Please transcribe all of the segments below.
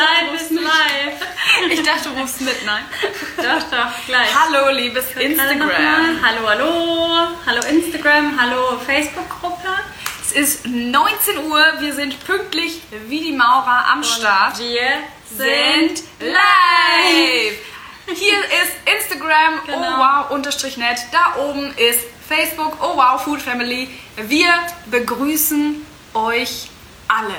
Live mit. live. Ich dachte, du rufst mit, nein. Doch, doch, gleich. Hallo, liebes Instagram. Hallo, hallo. Hallo Instagram, hallo Facebook-Gruppe. Es ist 19 Uhr, wir sind pünktlich wie die Maurer am Start. Wir sind live! Hier ist Instagram, Genau. oh wow, unterstrich net. Da oben ist Facebook, oh wow, Food Family. Wir begrüßen euch alle.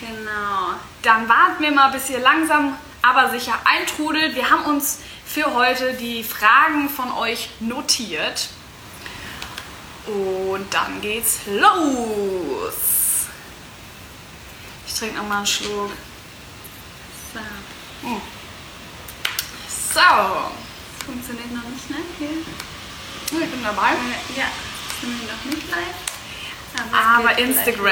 Genau. Dann warten wir mal, bis ihr langsam, aber sicher eintrudelt. Wir haben uns für heute die Fragen von euch notiert. Und dann geht's los. Ich trinke nochmal einen Schluck. So. So, Funktioniert noch nicht, ne? Hier. ich bin dabei. Ja, sind wir noch nicht live. Aber geht Instagram.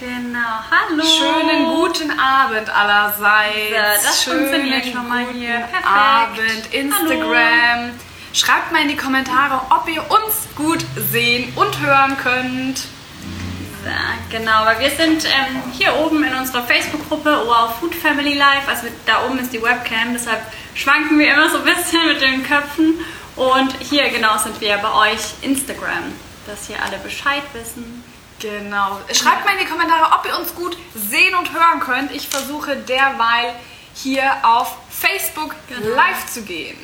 Genau. Hallo. Schönen guten Abend allerseits. So, das Schönen funktioniert schon mal hier. Perfekt. Abend, Instagram. Schreibt mal in die Kommentare, ob ihr uns gut sehen und hören könnt. So, genau, weil wir sind ähm, hier oben in unserer Facebook-Gruppe Wow Food Family Live. Also da oben ist die Webcam, deshalb schwanken wir immer so ein bisschen mit den Köpfen. Und hier genau sind wir bei euch Instagram, dass hier alle Bescheid wissen. Genau. Schreibt mal in die Kommentare, ob ihr uns gut sehen und hören könnt. Ich versuche derweil hier auf Facebook Genau. live zu gehen.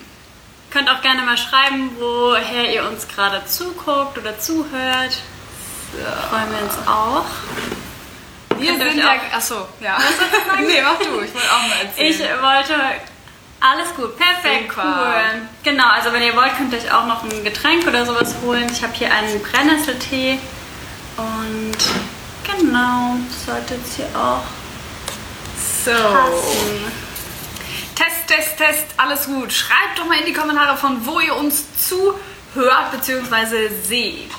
Könnt auch gerne mal schreiben, woher ihr uns gerade zuguckt oder zuhört. Freuen wir uns auch. Wir Könnt sind ja. auch- Achso, ja. nee, mach du. Ich wollte auch mal erzählen. Ich wollte. Alles gut, perfekt, Super. cool. Genau, also wenn ihr wollt, könnt ihr euch auch noch ein Getränk oder sowas holen. Ich habe hier einen Brennnesseltee und genau, sollte jetzt hier auch so. passen. Test, Test, Test, alles gut. Schreibt doch mal in die Kommentare, von wo ihr uns zuhört bzw. seht.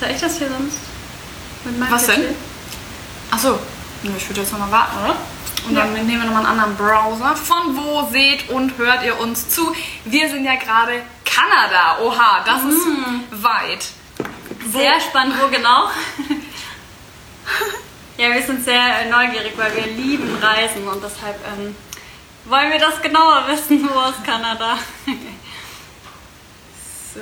Soll ich das hier sonst? Was denn? PC? Achso, ich würde jetzt nochmal warten, oder? Und dann nehmen wir nochmal einen anderen Browser. Von wo seht und hört ihr uns zu? Wir sind ja gerade Kanada. Oha, das ist weit. Sehr spannend, wo genau? ja, wir sind sehr neugierig, weil wir lieben Reisen und deshalb ähm, wollen wir das genauer wissen, wo aus Kanada. So.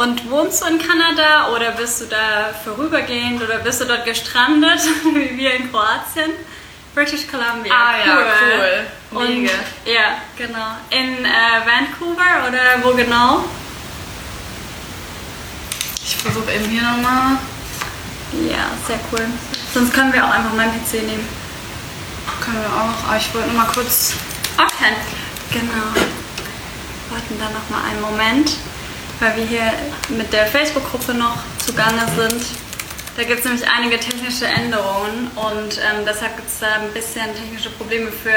Und wohnst du in Kanada oder bist du da vorübergehend oder bist du dort gestrandet, wie wir in Kroatien? British Columbia. Ah ja, cool. Und, Mega. ja, genau. In äh, Vancouver oder wo genau? Ich versuche eben hier nochmal. Ja, sehr cool. Sonst können wir auch einfach meinen PC nehmen. Können wir auch. Aber ich wollte nur mal kurz. Okay, genau. Warten dann noch mal einen Moment, weil wir hier mit der Facebook-Gruppe noch zugange sind. Da gibt es nämlich einige technische Änderungen und ähm, deshalb gibt es da ein bisschen technische Probleme für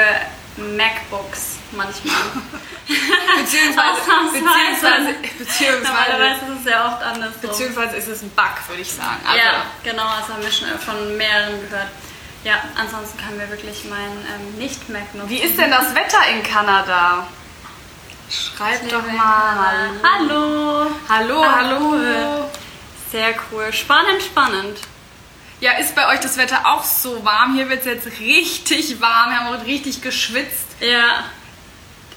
MacBooks manchmal. Beziehungsweise. Beziehungsweise, beziehungsweise, Normalerweise ist es ja oft anders. Beziehungsweise ist es ein Bug, würde ich sagen. Also, Ja, genau, das haben wir schon von mehreren gehört. Ja, ansonsten können wir wirklich meinen ähm, Nicht-Mac nutzen. Wie ist denn das Wetter in Kanada? Schreibt doch mal. Hallo! Hallo, Ah, hallo. cool. Sehr cool. Spannend, spannend. Ja, ist bei euch das Wetter auch so warm? Hier wird es jetzt richtig warm. Wir haben heute richtig geschwitzt. Ja,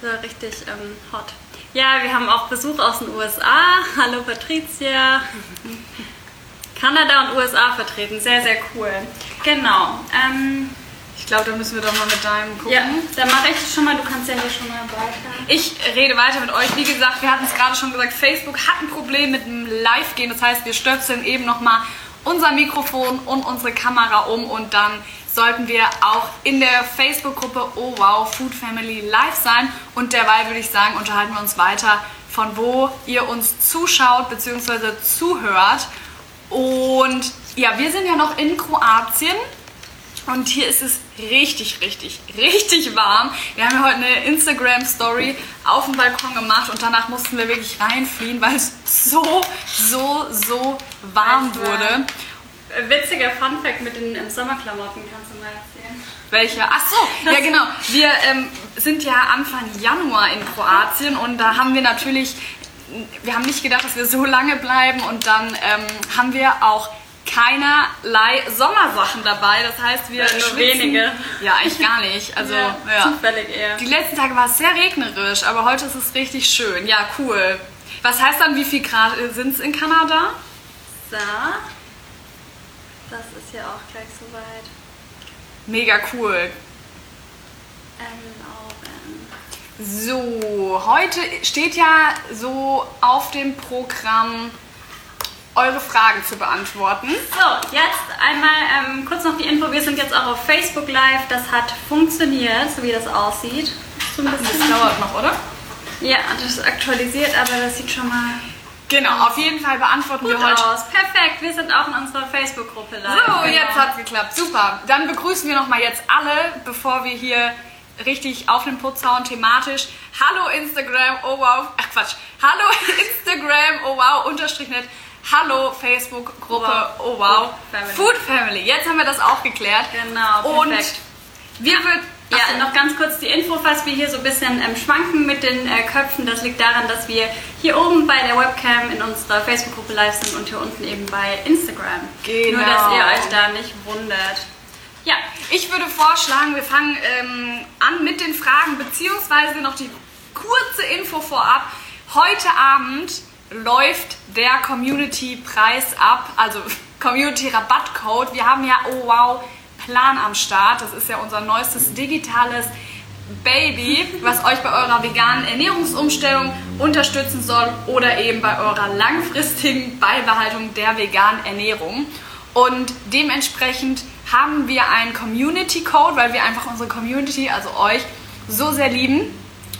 das war richtig ähm, hot. Ja, wir haben auch Besuch aus den USA. Hallo Patricia. Kanada und USA vertreten. Sehr, sehr cool. Genau. Ähm, Ich glaube, da müssen wir doch mal mit deinem gucken. ja, dann mache ich das schon mal. Du kannst ja hier schon mal weiter. Ich rede weiter mit euch. Wie gesagt, wir hatten es gerade schon gesagt, Facebook hat ein Problem mit dem Live-Gehen. Das heißt, wir stöpseln eben nochmal unser Mikrofon und unsere Kamera um und dann sollten wir auch in der Facebook-Gruppe Oh Wow Food Family live sein. Und derweil würde ich sagen, unterhalten wir uns weiter, von wo ihr uns zuschaut bzw. zuhört. Und ja, wir sind ja noch in Kroatien. Und hier ist es richtig, richtig, richtig warm. Wir haben ja heute eine Instagram-Story auf dem Balkon gemacht und danach mussten wir wirklich reinfliehen, weil es so, so, so warm wurde. Witziger Funfact mit den ähm, Sommerklamotten, kannst du mal erzählen? Welche? Ach so, ja genau. Wir ähm, sind ja Anfang Januar in Kroatien und da haben wir natürlich, wir haben nicht gedacht, dass wir so lange bleiben und dann ähm, haben wir auch keinerlei Sommersachen dabei. Das heißt, wir Ja, nur schwitzen- wenige. Ja, eigentlich gar nicht. Also Ja, ja. zufällig eher. Die letzten Tage war es sehr regnerisch, aber heute ist es richtig schön. Ja, cool. Was heißt dann, wie viel Grad sind es in Kanada? So. Das ist ja auch gleich soweit. Mega cool. Erlauben. So, heute steht ja so auf dem Programm, eure Fragen zu beantworten. So, jetzt einmal ähm, kurz noch die Info. Wir sind jetzt auch auf Facebook Live. Das hat funktioniert, so wie das aussieht. So ein Das bisschen. dauert noch, oder? Ja, das ist aktualisiert, aber das sieht schon mal Genau, auf jeden Fall beantworten gut wir heute. aus. Perfekt, wir sind auch in unserer Facebook-Gruppe live. So, Genau. jetzt hat's geklappt. Super. Dann begrüßen wir nochmal jetzt alle, bevor wir hier richtig auf den Putz hauen, thematisch. Hallo Instagram, oh wow. Ach Quatsch. Hallo Instagram, oh wow, unterstrich net. Hallo Facebook-Gruppe, Wow. oh wow. Food Family. Food Family. Jetzt haben wir das auch geklärt. Genau, Und perfekt. wir würden... Ja, noch ganz kurz die Info, falls wir hier so ein bisschen ähm, schwanken mit den äh, Köpfen. Das liegt daran, dass wir hier oben bei der Webcam in unserer Facebook-Gruppe live sind und hier unten eben bei Instagram. Genau. Nur, dass ihr euch da nicht wundert. Ja, Ich würde vorschlagen, wir fangen ähm, an mit den Fragen, beziehungsweise noch die kurze Info vorab. Heute Abend läuft der Community-Preis ab, also Community-Rabattcode. Wir haben ja, oh wow, Plan am Start. Das ist ja unser neuestes digitales Baby, was euch bei eurer veganen Ernährungsumstellung unterstützen soll oder eben bei eurer langfristigen Beibehaltung der veganen Ernährung. Und dementsprechend haben wir einen Community Code, weil wir einfach unsere Community, also euch, so sehr lieben.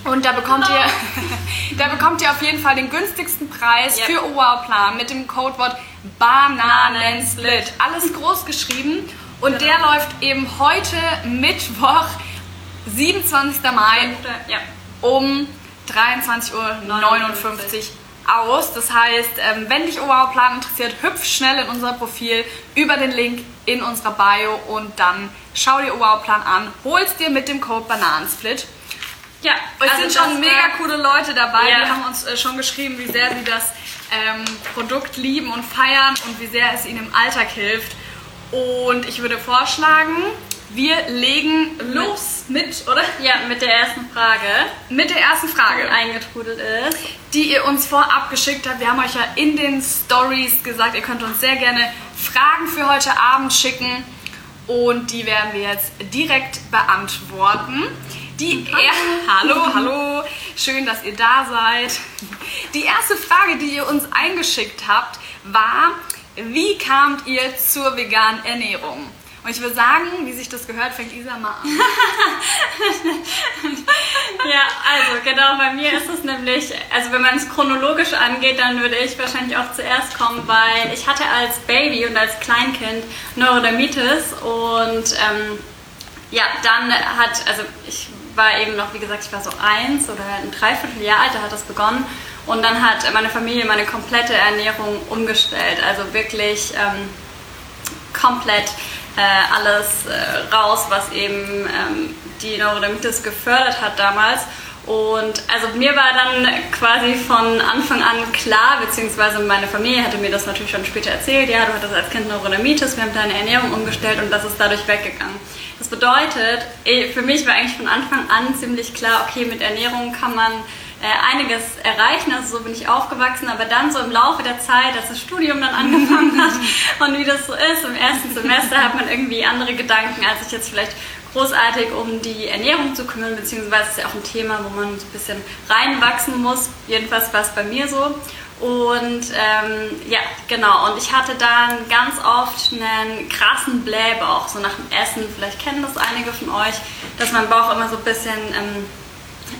Und da bekommt ihr, da bekommt ihr auf jeden Fall den günstigsten Preis Yep. für OWOW-Plan mit dem Codewort Bananensplit. Alles groß geschrieben. Und der läuft eben heute Mittwoch, 27. Mai ja. um 23.59 Uhr aus. Das heißt, ähm, wenn dich Oberplan interessiert, hüpf schnell in unser Profil über den Link in unserer Bio und dann schau dir Oberplan an, holst dir mit dem Code Bananensplit. Ja, Es also sind schon mega coole Leute dabei. Ja. Die haben uns äh, schon geschrieben, wie sehr sie das ähm, Produkt lieben und feiern und wie sehr es ihnen im Alltag hilft. Und ich würde vorschlagen, wir legen los mit, oder? Ja, mit der ersten Frage, Mit der ersten die Frage. eingetrudelt ist. die ihr uns vorab geschickt habt. Wir haben euch ja in den Stories gesagt, ihr könnt uns sehr gerne Fragen für heute Abend schicken und die werden wir jetzt direkt beantworten. Die er hallo, hallo, schön, dass ihr da seid. Die erste Frage, die ihr uns eingeschickt habt, war, wie kamt ihr zur veganen Ernährung? Und ich würde sagen, wie sich das gehört, fängt Isa mal an. Ja, also genau, bei mir ist es nämlich, also wenn man es chronologisch angeht, dann würde ich wahrscheinlich auch zuerst kommen, weil ich hatte als Baby und als Kleinkind Neurodermitis und ähm, ja, dann hat, also ich war eben noch, wie gesagt, ich war so eins oder ein Dreivierteljahr alt, da hat das begonnen und dann hat meine Familie meine komplette Ernährung umgestellt, also wirklich ähm, komplett äh, alles äh, raus, was eben ähm, die Neurodermitis gefördert hat damals. Und also mir war dann quasi von Anfang an klar, beziehungsweise meine Familie hatte mir das natürlich schon später erzählt, ja, du hattest als Kind Neurodermitis, wir haben deine Ernährung umgestellt und das ist dadurch weggegangen. Das bedeutet, eh, für mich war eigentlich von Anfang an ziemlich klar, okay, mit Ernährung kann man äh, einiges erreichen, also so bin ich aufgewachsen, aber dann so im Laufe der Zeit, als das Studium dann angefangen hat und wie das so ist, im ersten Semester hat man irgendwie andere Gedanken, als sich jetzt vielleicht großartig um die Ernährung zu kümmern, beziehungsweise ist ja auch ein Thema, wo man so ein bisschen reinwachsen muss, jedenfalls war es bei mir so. Und ähm, ja, genau. Und ich hatte dann ganz oft einen krassen Blähbauch, so nach dem Essen. Vielleicht kennen das einige von euch, dass mein Bauch immer so ein bisschen ähm,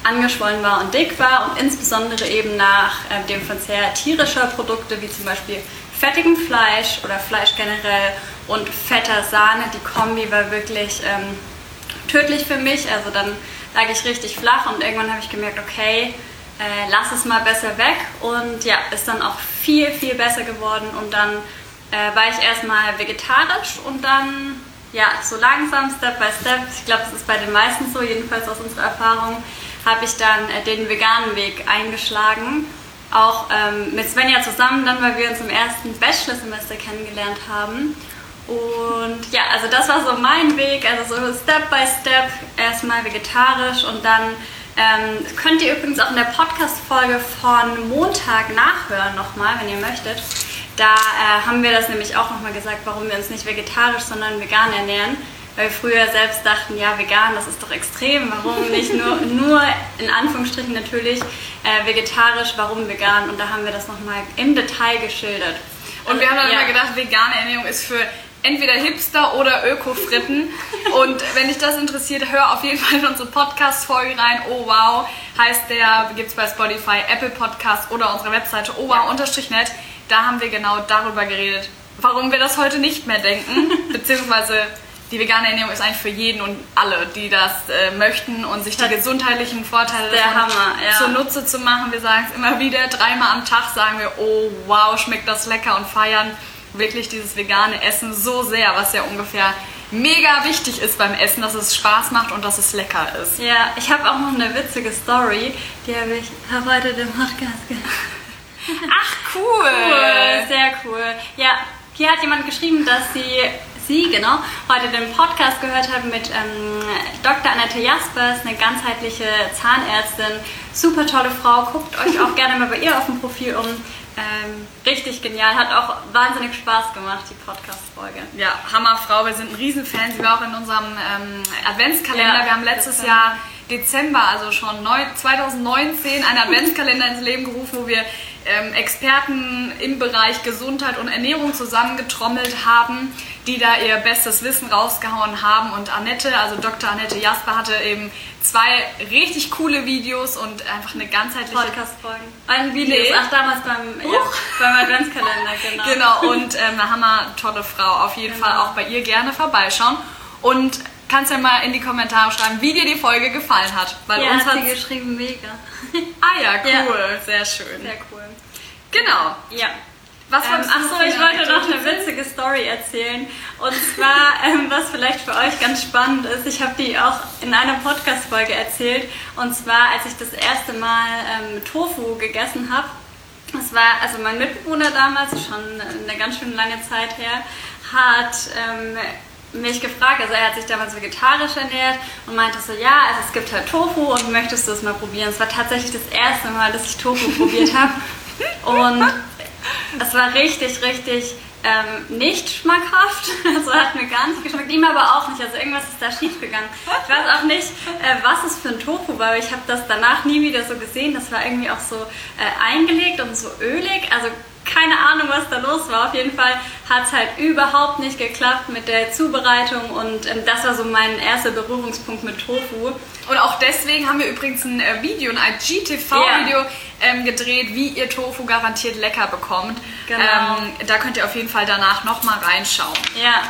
angeschwollen war und dick war und insbesondere eben nach äh, dem Verzehr tierischer Produkte wie zum Beispiel fettigem Fleisch oder Fleisch generell und fetter Sahne. Die Kombi war wirklich ähm, tödlich für mich. Also dann lag ich richtig flach und irgendwann habe ich gemerkt, okay, äh, lass es mal besser weg und ja, ist dann auch viel, viel besser geworden und dann äh, war ich erstmal vegetarisch und dann ja, so langsam, Step by Step, ich glaube, das ist bei den meisten so, jedenfalls aus unserer Erfahrung, habe ich dann äh, den veganen Weg eingeschlagen. Auch ähm, mit Svenja zusammen, dann, weil wir uns im ersten Bachelorsemester kennengelernt haben. Und ja, also das war so mein Weg, also so Step by Step, erstmal vegetarisch und dann ähm, könnt ihr übrigens auch in der Podcast-Folge von Montag nachhören nochmal, wenn ihr möchtet. Da äh, haben wir das nämlich auch nochmal gesagt, warum wir uns nicht vegetarisch, sondern vegan ernähren. Weil wir früher selbst dachten, ja, vegan, das ist doch extrem. Warum nicht nur, nur in Anführungsstrichen natürlich äh, vegetarisch, warum vegan? Und da haben wir das nochmal im Detail geschildert. Und wir haben dann ja. immer gedacht, vegane Ernährung ist für entweder Hipster oder Öko-Fritten. Und wenn dich das interessiert, hör auf jeden Fall in unsere Podcast-Folge rein. Oh wow, heißt der, gibt es bei Spotify, Apple Podcast oder unserer Webseite owow-net. Da haben wir genau darüber geredet, warum wir das heute nicht mehr denken. Beziehungsweise die vegane Ernährung ist eigentlich für jeden und alle, die das äh, möchten und sich die gesundheitlichen Vorteile der Hammer, ja. zunutze zu machen. Wir sagen es immer wieder, dreimal am Tag sagen wir, oh wow, schmeckt das lecker und feiern wirklich dieses vegane Essen so sehr, was ja ungefähr mega wichtig ist beim Essen, dass es Spaß macht und dass es lecker ist. Ja, ich habe auch noch eine witzige Story, die habe ich heute dem Podcast gemacht. Ach, cool. cool! Sehr cool. Ja, hier hat jemand geschrieben, dass sie Sie, genau, heute den Podcast gehört hat mit ähm, Dr. Annette Jaspers, eine ganzheitliche Zahnärztin. Super tolle Frau. Guckt euch auch gerne mal bei ihr auf dem Profil um. Ähm, richtig genial, hat auch wahnsinnig Spaß gemacht, die Podcast-Folge. Ja, Hammerfrau, wir sind ein Riesenfan. Sie war auch in unserem ähm, Adventskalender. Ja, wir haben letztes Jahr Dezember, also schon 2019, einen Adventskalender ins Leben gerufen, wo wir ähm, Experten im Bereich Gesundheit und Ernährung zusammengetrommelt haben, die da ihr bestes Wissen rausgehauen haben. Und Annette, also Dr. Annette Jasper, hatte eben zwei richtig coole Videos und einfach eine ganzheitliche Podcast-Folgen. Ein Video, nee. ach damals beim, ja, beim Adventskalender, genau. Genau, und ähm, eine hammer tolle Frau. Auf jeden genau. Fall auch bei ihr gerne vorbeischauen. Und kannst ja mal in die Kommentare schreiben, wie dir die Folge gefallen hat. Weil ja, uns hat sie geschrieben, mega. ah ja, cool, ja. sehr schön. Sehr cool. Genau. Ja. Was ähm, Achso, ich wollte noch eine witzige Story erzählen. Und zwar, ähm, was vielleicht für euch ganz spannend ist, ich habe die auch in einer Podcast-Folge erzählt. Und zwar, als ich das erste Mal ähm, Tofu gegessen habe. Das war, also mein Mitbewohner damals, schon eine ganz schön lange Zeit her, hat ähm, mich gefragt, also er hat sich damals vegetarisch ernährt und meinte so, ja, also es gibt halt Tofu und möchtest du es mal probieren? Es war tatsächlich das erste Mal, dass ich Tofu probiert habe und es war richtig, richtig ähm, nicht schmackhaft. Also hat mir gar nicht geschmeckt. Ihm aber auch nicht. Also irgendwas ist da schief gegangen. Ich weiß auch nicht, äh, was es für ein Tofu war. Ich habe das danach nie wieder so gesehen. Das war irgendwie auch so äh, eingelegt und so ölig. Also keine Ahnung, was da los war. Auf jeden Fall hat es halt überhaupt nicht geklappt mit der Zubereitung und ähm, das war so mein erster Berührungspunkt mit Tofu. Und auch deswegen haben wir übrigens ein äh, Video, ein IGTV-Video yeah. ähm, gedreht, wie ihr Tofu garantiert lecker bekommt. Genau. Ähm, da könnt ihr auf jeden Fall danach nochmal reinschauen. Ja,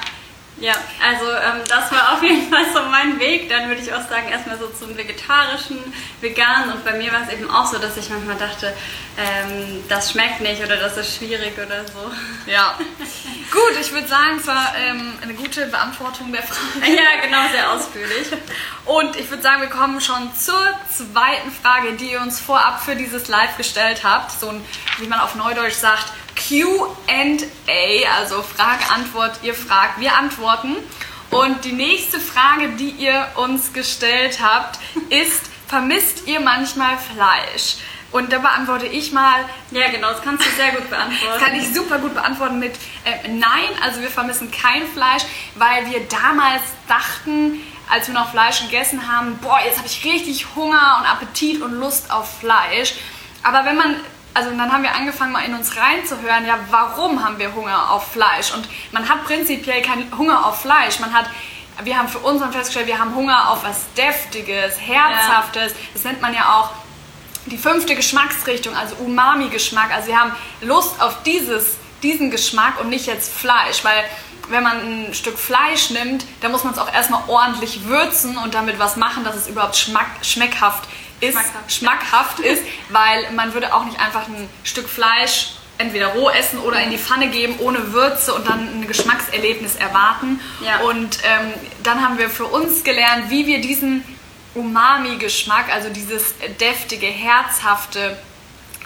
ja, also ähm, das war auf jeden Fall so mein Weg. Dann würde ich auch sagen, erstmal so zum vegetarischen, veganen. Und bei mir war es eben auch so, dass ich manchmal dachte, ähm, das schmeckt nicht oder das ist schwierig oder so. Ja. Gut, ich würde sagen, es war ähm, eine gute Beantwortung der Frage. Ja, genau, sehr ausführlich. Und ich würde sagen, wir kommen schon zur zweiten Frage, die ihr uns vorab für dieses Live gestellt habt. So ein, wie man auf Neudeutsch sagt, QA, also Frage, Antwort, ihr fragt, wir antworten. Und die nächste Frage, die ihr uns gestellt habt, ist, vermisst ihr manchmal Fleisch? Und da beantworte ich mal. Ja, genau, das kannst du sehr gut beantworten. Das kann ich super gut beantworten mit äh, Nein, also wir vermissen kein Fleisch, weil wir damals dachten, als wir noch Fleisch gegessen haben, boah, jetzt habe ich richtig Hunger und Appetit und Lust auf Fleisch. Aber wenn man also dann haben wir angefangen mal in uns reinzuhören, ja, warum haben wir Hunger auf Fleisch? Und man hat prinzipiell keinen Hunger auf Fleisch, man hat wir haben für uns dann festgestellt, wir haben Hunger auf was Deftiges, Herzhaftes. Das nennt man ja auch die fünfte Geschmacksrichtung, also Umami-Geschmack. Also wir haben Lust auf dieses, diesen Geschmack und nicht jetzt Fleisch, weil wenn man ein Stück Fleisch nimmt, dann muss man es auch erstmal ordentlich würzen und damit was machen, dass es überhaupt schmack, schmeckhaft ist, Schmackhaft. schmackhaft ist, weil man würde auch nicht einfach ein Stück Fleisch entweder roh essen oder in die Pfanne geben ohne Würze und dann ein Geschmackserlebnis erwarten. Ja. Und ähm, dann haben wir für uns gelernt, wie wir diesen Umami-Geschmack, also dieses deftige, herzhafte,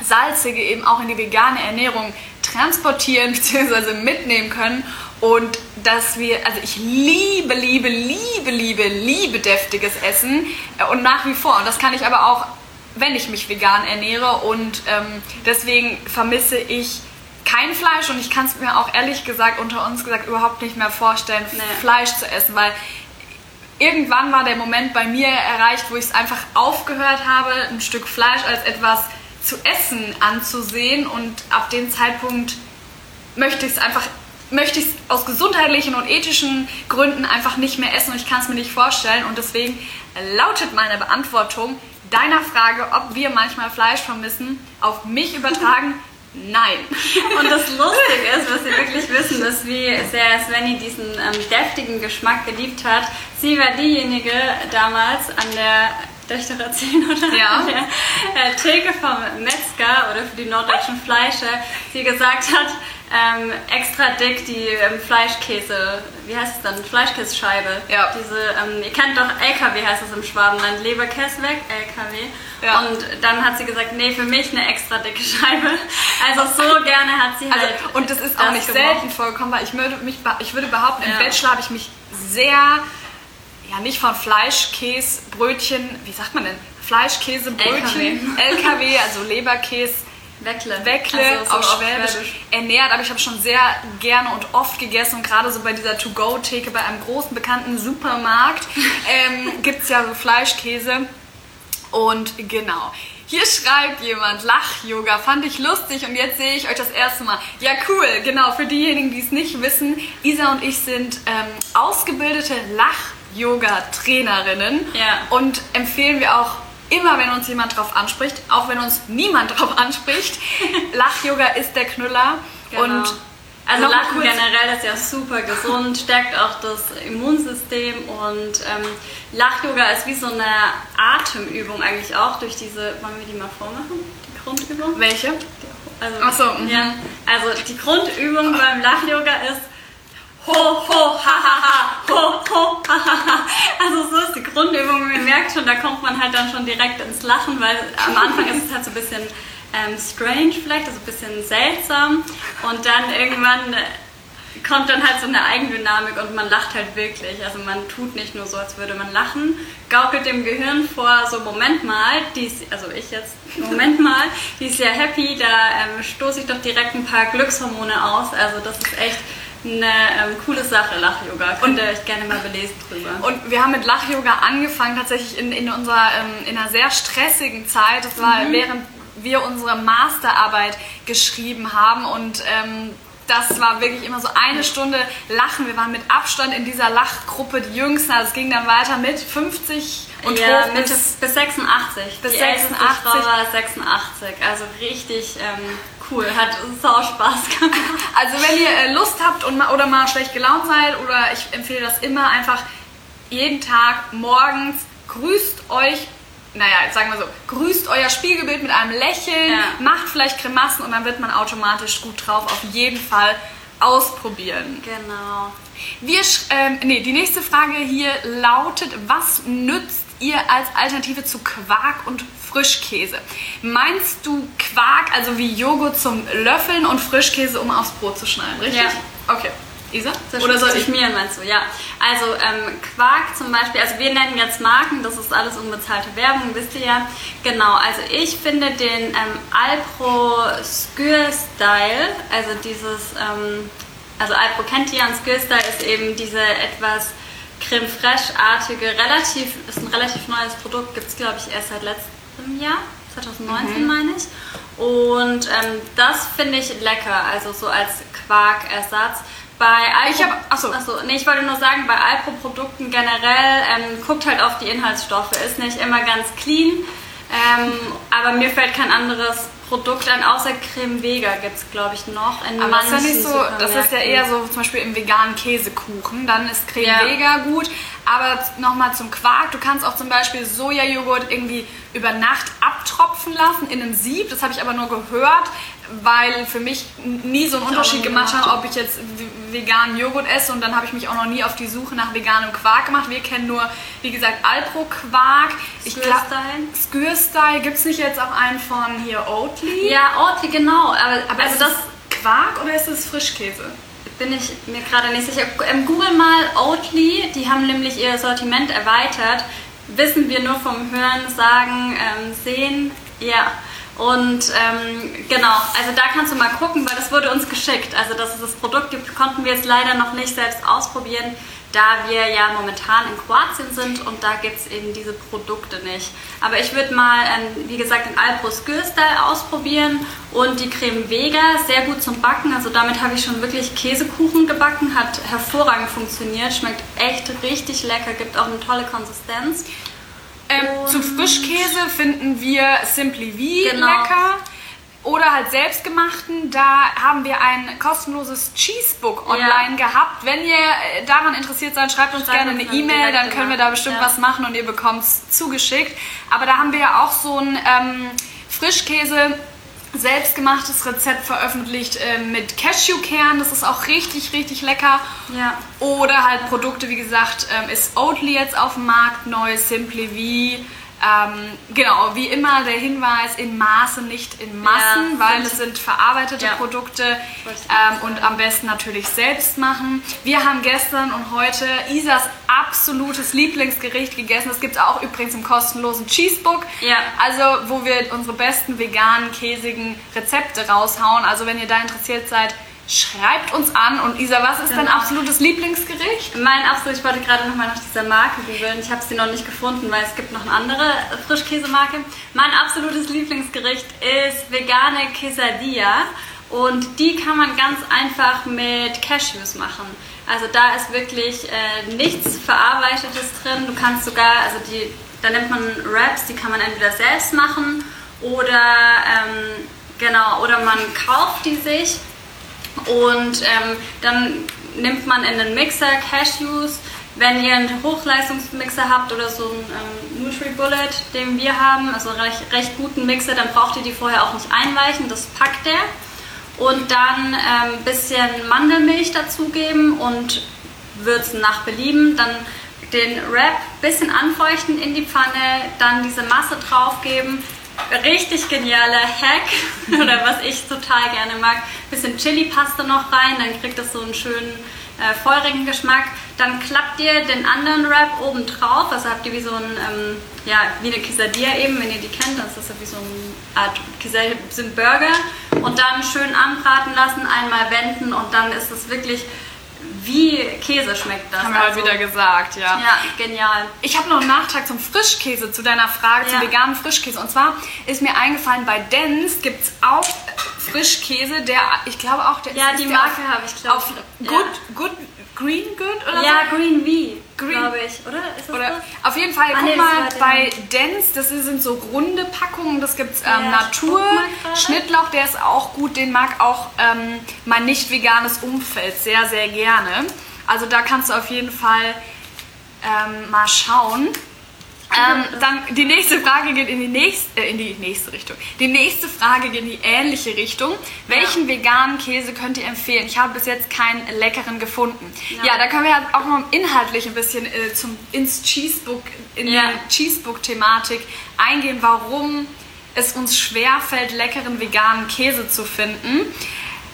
salzige eben auch in die vegane Ernährung transportieren bzw. mitnehmen können und dass wir, also ich liebe, liebe, liebe, liebe, liebe deftiges Essen äh, und nach wie vor und das kann ich aber auch, wenn ich mich vegan ernähre und ähm, deswegen vermisse ich kein Fleisch und ich kann es mir auch ehrlich gesagt unter uns gesagt überhaupt nicht mehr vorstellen, Nee. Fleisch zu essen, weil irgendwann war der Moment bei mir erreicht, wo ich es einfach aufgehört habe, ein Stück Fleisch als etwas zu essen anzusehen und ab dem Zeitpunkt möchte ich es einfach möchte ich es aus gesundheitlichen und ethischen Gründen einfach nicht mehr essen und ich kann es mir nicht vorstellen und deswegen lautet meine Beantwortung deiner Frage, ob wir manchmal Fleisch vermissen, auf mich übertragen, nein. Und das Lustige ist, was Sie wirklich wissen, ist, wie sehr Svenny diesen ähm, deftigen Geschmack geliebt hat. Sie war diejenige damals an der, darf ich doch erzählen, oder? Ja. An der äh, Theke vom Metzger oder für die norddeutschen Fleische, die gesagt hat, ähm, extra dick die ähm, Fleischkäse, wie heißt es dann? Fleischkäsescheibe. Ja. Diese, ähm, ihr kennt doch LKW heißt es im Schwabenland, Leberkäse weg, LKW. Ja. Und dann hat sie gesagt, nee, für mich eine extra dicke Scheibe. Also so gerne hat sie Also, halt. und das ist auch nicht gemocht. selten vorgekommen, weil ich würde, mich, ich würde behaupten, im Ja. Bachelor habe ich mich sehr, ja nicht von Fleisch, Käse, Brötchen, wie sagt man denn? Fleisch, Käse, Brötchen, LKW, also Leberkäse, Weckle. Weckle Also so auf auf Schwäbisch ernährt, aber ich habe schon sehr gerne und oft gegessen und gerade so bei dieser To-Go-Theke bei einem großen bekannten Supermarkt ähm, gibt es ja so Fleischkäse und genau. Hier schreibt jemand, Lach-Yoga, fand ich lustig und jetzt sehe ich euch das erste Mal. Ja, cool, genau, für diejenigen, die es nicht wissen, Isa und ich sind ähm, ausgebildete Lach-Yoga-Trainerinnen Ja. und empfehlen wir auch immer, wenn uns jemand drauf anspricht, auch wenn uns niemand drauf anspricht, Lach-Yoga ist der Knüller Genau. und Also noch Lachen generell ist ja super gesund, stärkt auch das Immunsystem und ähm, Lach-Yoga ist wie so eine Atemübung eigentlich auch durch diese, wollen wir die mal vormachen, die Grundübung? welche? Also, so, mhm. ja, also die Grundübung beim Lach-Yoga ist ho, ho, ha, ha, ha, ho, ho, ha, ha, ha. Also so ist die Grundübung. Ihr merkt schon, da kommt man halt dann schon direkt ins Lachen, weil am Anfang ist es halt so ein bisschen ähm, strange vielleicht, also ein bisschen seltsam und dann irgendwann äh, kommt dann halt so eine Eigendynamik und man lacht halt wirklich. Also man tut nicht nur so, als würde man lachen, gaukelt dem Gehirn vor, so Moment mal, die ist, also ich jetzt, Moment mal, die ist ja happy, da ähm, stoße ich doch direkt ein paar Glückshormone aus. Also das ist echt eine ähm, coole Sache, Lach-Yoga. Könnt ihr euch gerne mal belesen drüber. Und wir haben mit Lach-Yoga angefangen, tatsächlich in, in, unserer, ähm, in einer sehr stressigen Zeit. Das war während wir unsere Masterarbeit geschrieben haben und ähm, das war wirklich immer so eine Stunde Lachen. Wir waren mit Abstand in dieser Lachgruppe die Jüngsten. Also es ging dann weiter mit 50 und ja, hoch bis bis 86. bis die älteste 86. Frau war 86. Also richtig ähm, cool. Hat sau Spaß gemacht. Also wenn ihr äh, Lust habt und mal, oder mal schlecht gelaunt seid oder ich empfehle das immer einfach jeden Tag morgens grüßt euch, naja, jetzt sagen wir so, grüßt euer Spiegelbild mit einem Lächeln, Ja. macht vielleicht Grimassen und dann wird man automatisch gut drauf. Auf jeden Fall ausprobieren. Genau. Wir, ähm, nee, die nächste Frage hier lautet, was nützt ihr als Alternative zu Quark und Frischkäse? Meinst du Quark, also wie Joghurt zum Löffeln und Frischkäse, um aufs Brot zu schneiden, richtig? Ja. Okay. Isa? Oder soll ich mir, meinst du? Ja. Also ähm, Quark zum Beispiel, also wir nennen jetzt Marken, das ist alles unbezahlte Werbung, wisst ihr ja. Genau, also ich finde den ähm, Alpro Skyr Style, also dieses, ähm, also Alpro kennt ihr und Skyr Style ist eben diese etwas Creme Fraiche-artige, relativ, ist ein relativ neues Produkt, gibt es glaube ich erst seit letztem Jahr. 2019 meine ich. Und ähm, das finde ich lecker, also so als Quarkersatz. Bei Alpro, Ich hab- achso. achso, nee, ich wollte nur sagen, bei Alpro-Produkten generell ähm, guckt halt auf die Inhaltsstoffe. Ist nicht immer ganz clean, ähm, aber mir fällt kein anderes Produkt an, außer Creme Vega gibt es, glaube ich, noch in Aber das ist ja nicht so, das ist ja eher so zum Beispiel im veganen Käsekuchen. Dann ist Creme Ja. Vega gut. Aber nochmal zum Quark. Du kannst auch zum Beispiel Sojajoghurt irgendwie über Nacht abtropfen lassen in einem Sieb. Das habe ich aber nur gehört, weil für mich nie so einen Unterschied gemacht gemacht. hat, ob ich jetzt veganen Joghurt esse. Und dann habe ich mich auch noch nie auf die Suche nach veganem Quark gemacht. Wir kennen nur, wie gesagt, Alpro-Quark. Skyr-Style. Gibt es nicht jetzt auch einen von hier Oatly? Ja, Oatly, genau. Aber, Aber also ist das das Quark oder ist es Frischkäse? bin ich mir gerade nicht sicher. Ähm, Google mal Oatly, die haben nämlich ihr Sortiment erweitert. Wissen wir nur vom Hören, Sagen, ähm, Sehen. Ja. Und ähm, genau, also da kannst du mal gucken, weil das wurde uns geschickt. Also dass es das Produkt gibt, konnten wir jetzt leider noch nicht selbst ausprobieren, da wir ja momentan in Kroatien sind und da gibt es eben diese Produkte nicht. Aber ich würde mal, ähm, wie gesagt, den Alpro Skyr Style ausprobieren und die Creme Vega, sehr gut zum Backen. Also damit habe ich schon wirklich Käsekuchen gebacken, hat hervorragend funktioniert, schmeckt echt richtig lecker, gibt auch eine tolle Konsistenz. Ähm, zum Frischkäse finden wir Simply V Genau. lecker. Oder halt selbstgemachten. Da haben wir ein kostenloses Cheesebook online gehabt. Wenn ihr äh, daran interessiert seid, schreibt uns Schreibt gerne uns eine E-Mail, dann können wir da bestimmt ja. was machen und ihr bekommt es zugeschickt. Aber da haben wir ja auch so ein ähm, Frischkäse selbstgemachtes Rezept veröffentlicht äh, mit Cashewkern. Das ist auch richtig, richtig lecker. Ja. Oder halt Produkte, wie gesagt, ähm, ist Oatly jetzt auf dem Markt neu, Simply V. Ähm, genau, wie immer der Hinweis in Maße, nicht in Massen, Ja, weil es sind verarbeitete Ja. Produkte ähm, und am besten natürlich selbst machen. Wir haben gestern und heute Isas absolutes Lieblingsgericht gegessen. Das gibt es auch übrigens im kostenlosen Cheesebook. Ja. Also, wo wir unsere besten veganen, käsigen Rezepte raushauen. Also, wenn ihr da interessiert seid, schreibt uns an. Und Isa, was ist dein Genau. absolutes Lieblingsgericht? Mein absolut, ich wollte gerade nochmal nach dieser Marke googeln. Ich habe sie noch nicht gefunden, weil es gibt noch eine andere Frischkäsemarke. Mein absolutes Lieblingsgericht ist vegane Quesadilla. Und die kann man ganz einfach mit Cashews machen. Also da ist wirklich äh, nichts Verarbeitetes drin. Du kannst sogar, also die, da nimmt man Wraps, die kann man entweder selbst machen oder ähm, genau, oder man kauft die sich und ähm, dann nimmt man in den Mixer Cashews. Wenn ihr einen Hochleistungsmixer habt oder so einen ähm, NutriBullet, den wir haben, also recht, recht guten Mixer, dann braucht ihr die vorher auch nicht einweichen, das packt der. Und dann ein ähm, bisschen Mandelmilch dazugeben und würzen nach Belieben. Dann den Wrap bisschen anfeuchten in die Pfanne, dann diese Masse draufgeben. Richtig genialer Hack oder was ich total gerne mag. Bisschen Chili-Paste noch rein, dann kriegt das so einen schönen äh, feurigen Geschmack. Dann klappt ihr den anderen Wrap oben drauf, also habt ihr wie so ein, ähm, ja, wie eine Quesadilla eben, wenn ihr die kennt, dann ist das ja wie so eine Art Quesadilla, ein Burger. Und dann schön anbraten lassen, einmal wenden und dann ist es wirklich wie Käse schmeckt das. Haben wir Also, halt wieder gesagt, ja. Ja, genial. Ich habe noch einen Nachtrag zum Frischkäse, zu deiner Frage, zum Ja. veganen Frischkäse. Und zwar ist mir eingefallen, bei Dens gibt es auch Frischkäse, der, ich glaube auch, der Ja, die Marke auf- habe ich, glaub Auf ich. Good, Ja. Good, Green Good oder Ja, so? Green V, Green- glaube ich, oder? Oder das? auf jeden Fall, Ah, guck nee, mal, bei Dens, das sind so runde Packungen, das gibt's ähm, Ja, Natur. Schnittlauch, der ist auch gut, den mag auch ähm, mein nicht veganes Umfeld sehr, sehr gerne. Also da kannst du auf jeden Fall ähm, mal schauen. Ähm, dann die nächste Frage geht in die nächste, äh, in die nächste Richtung. Die nächste Frage geht in die ähnliche Richtung. Welchen veganen Käse könnt ihr empfehlen? Ich habe bis jetzt keinen leckeren gefunden. Ja, Ja. da können wir halt auch mal inhaltlich ein bisschen äh, zum, ins Cheesebook, in Ja. die Cheesebook-Thematik eingehen, warum es uns schwerfällt, leckeren veganen Käse zu finden.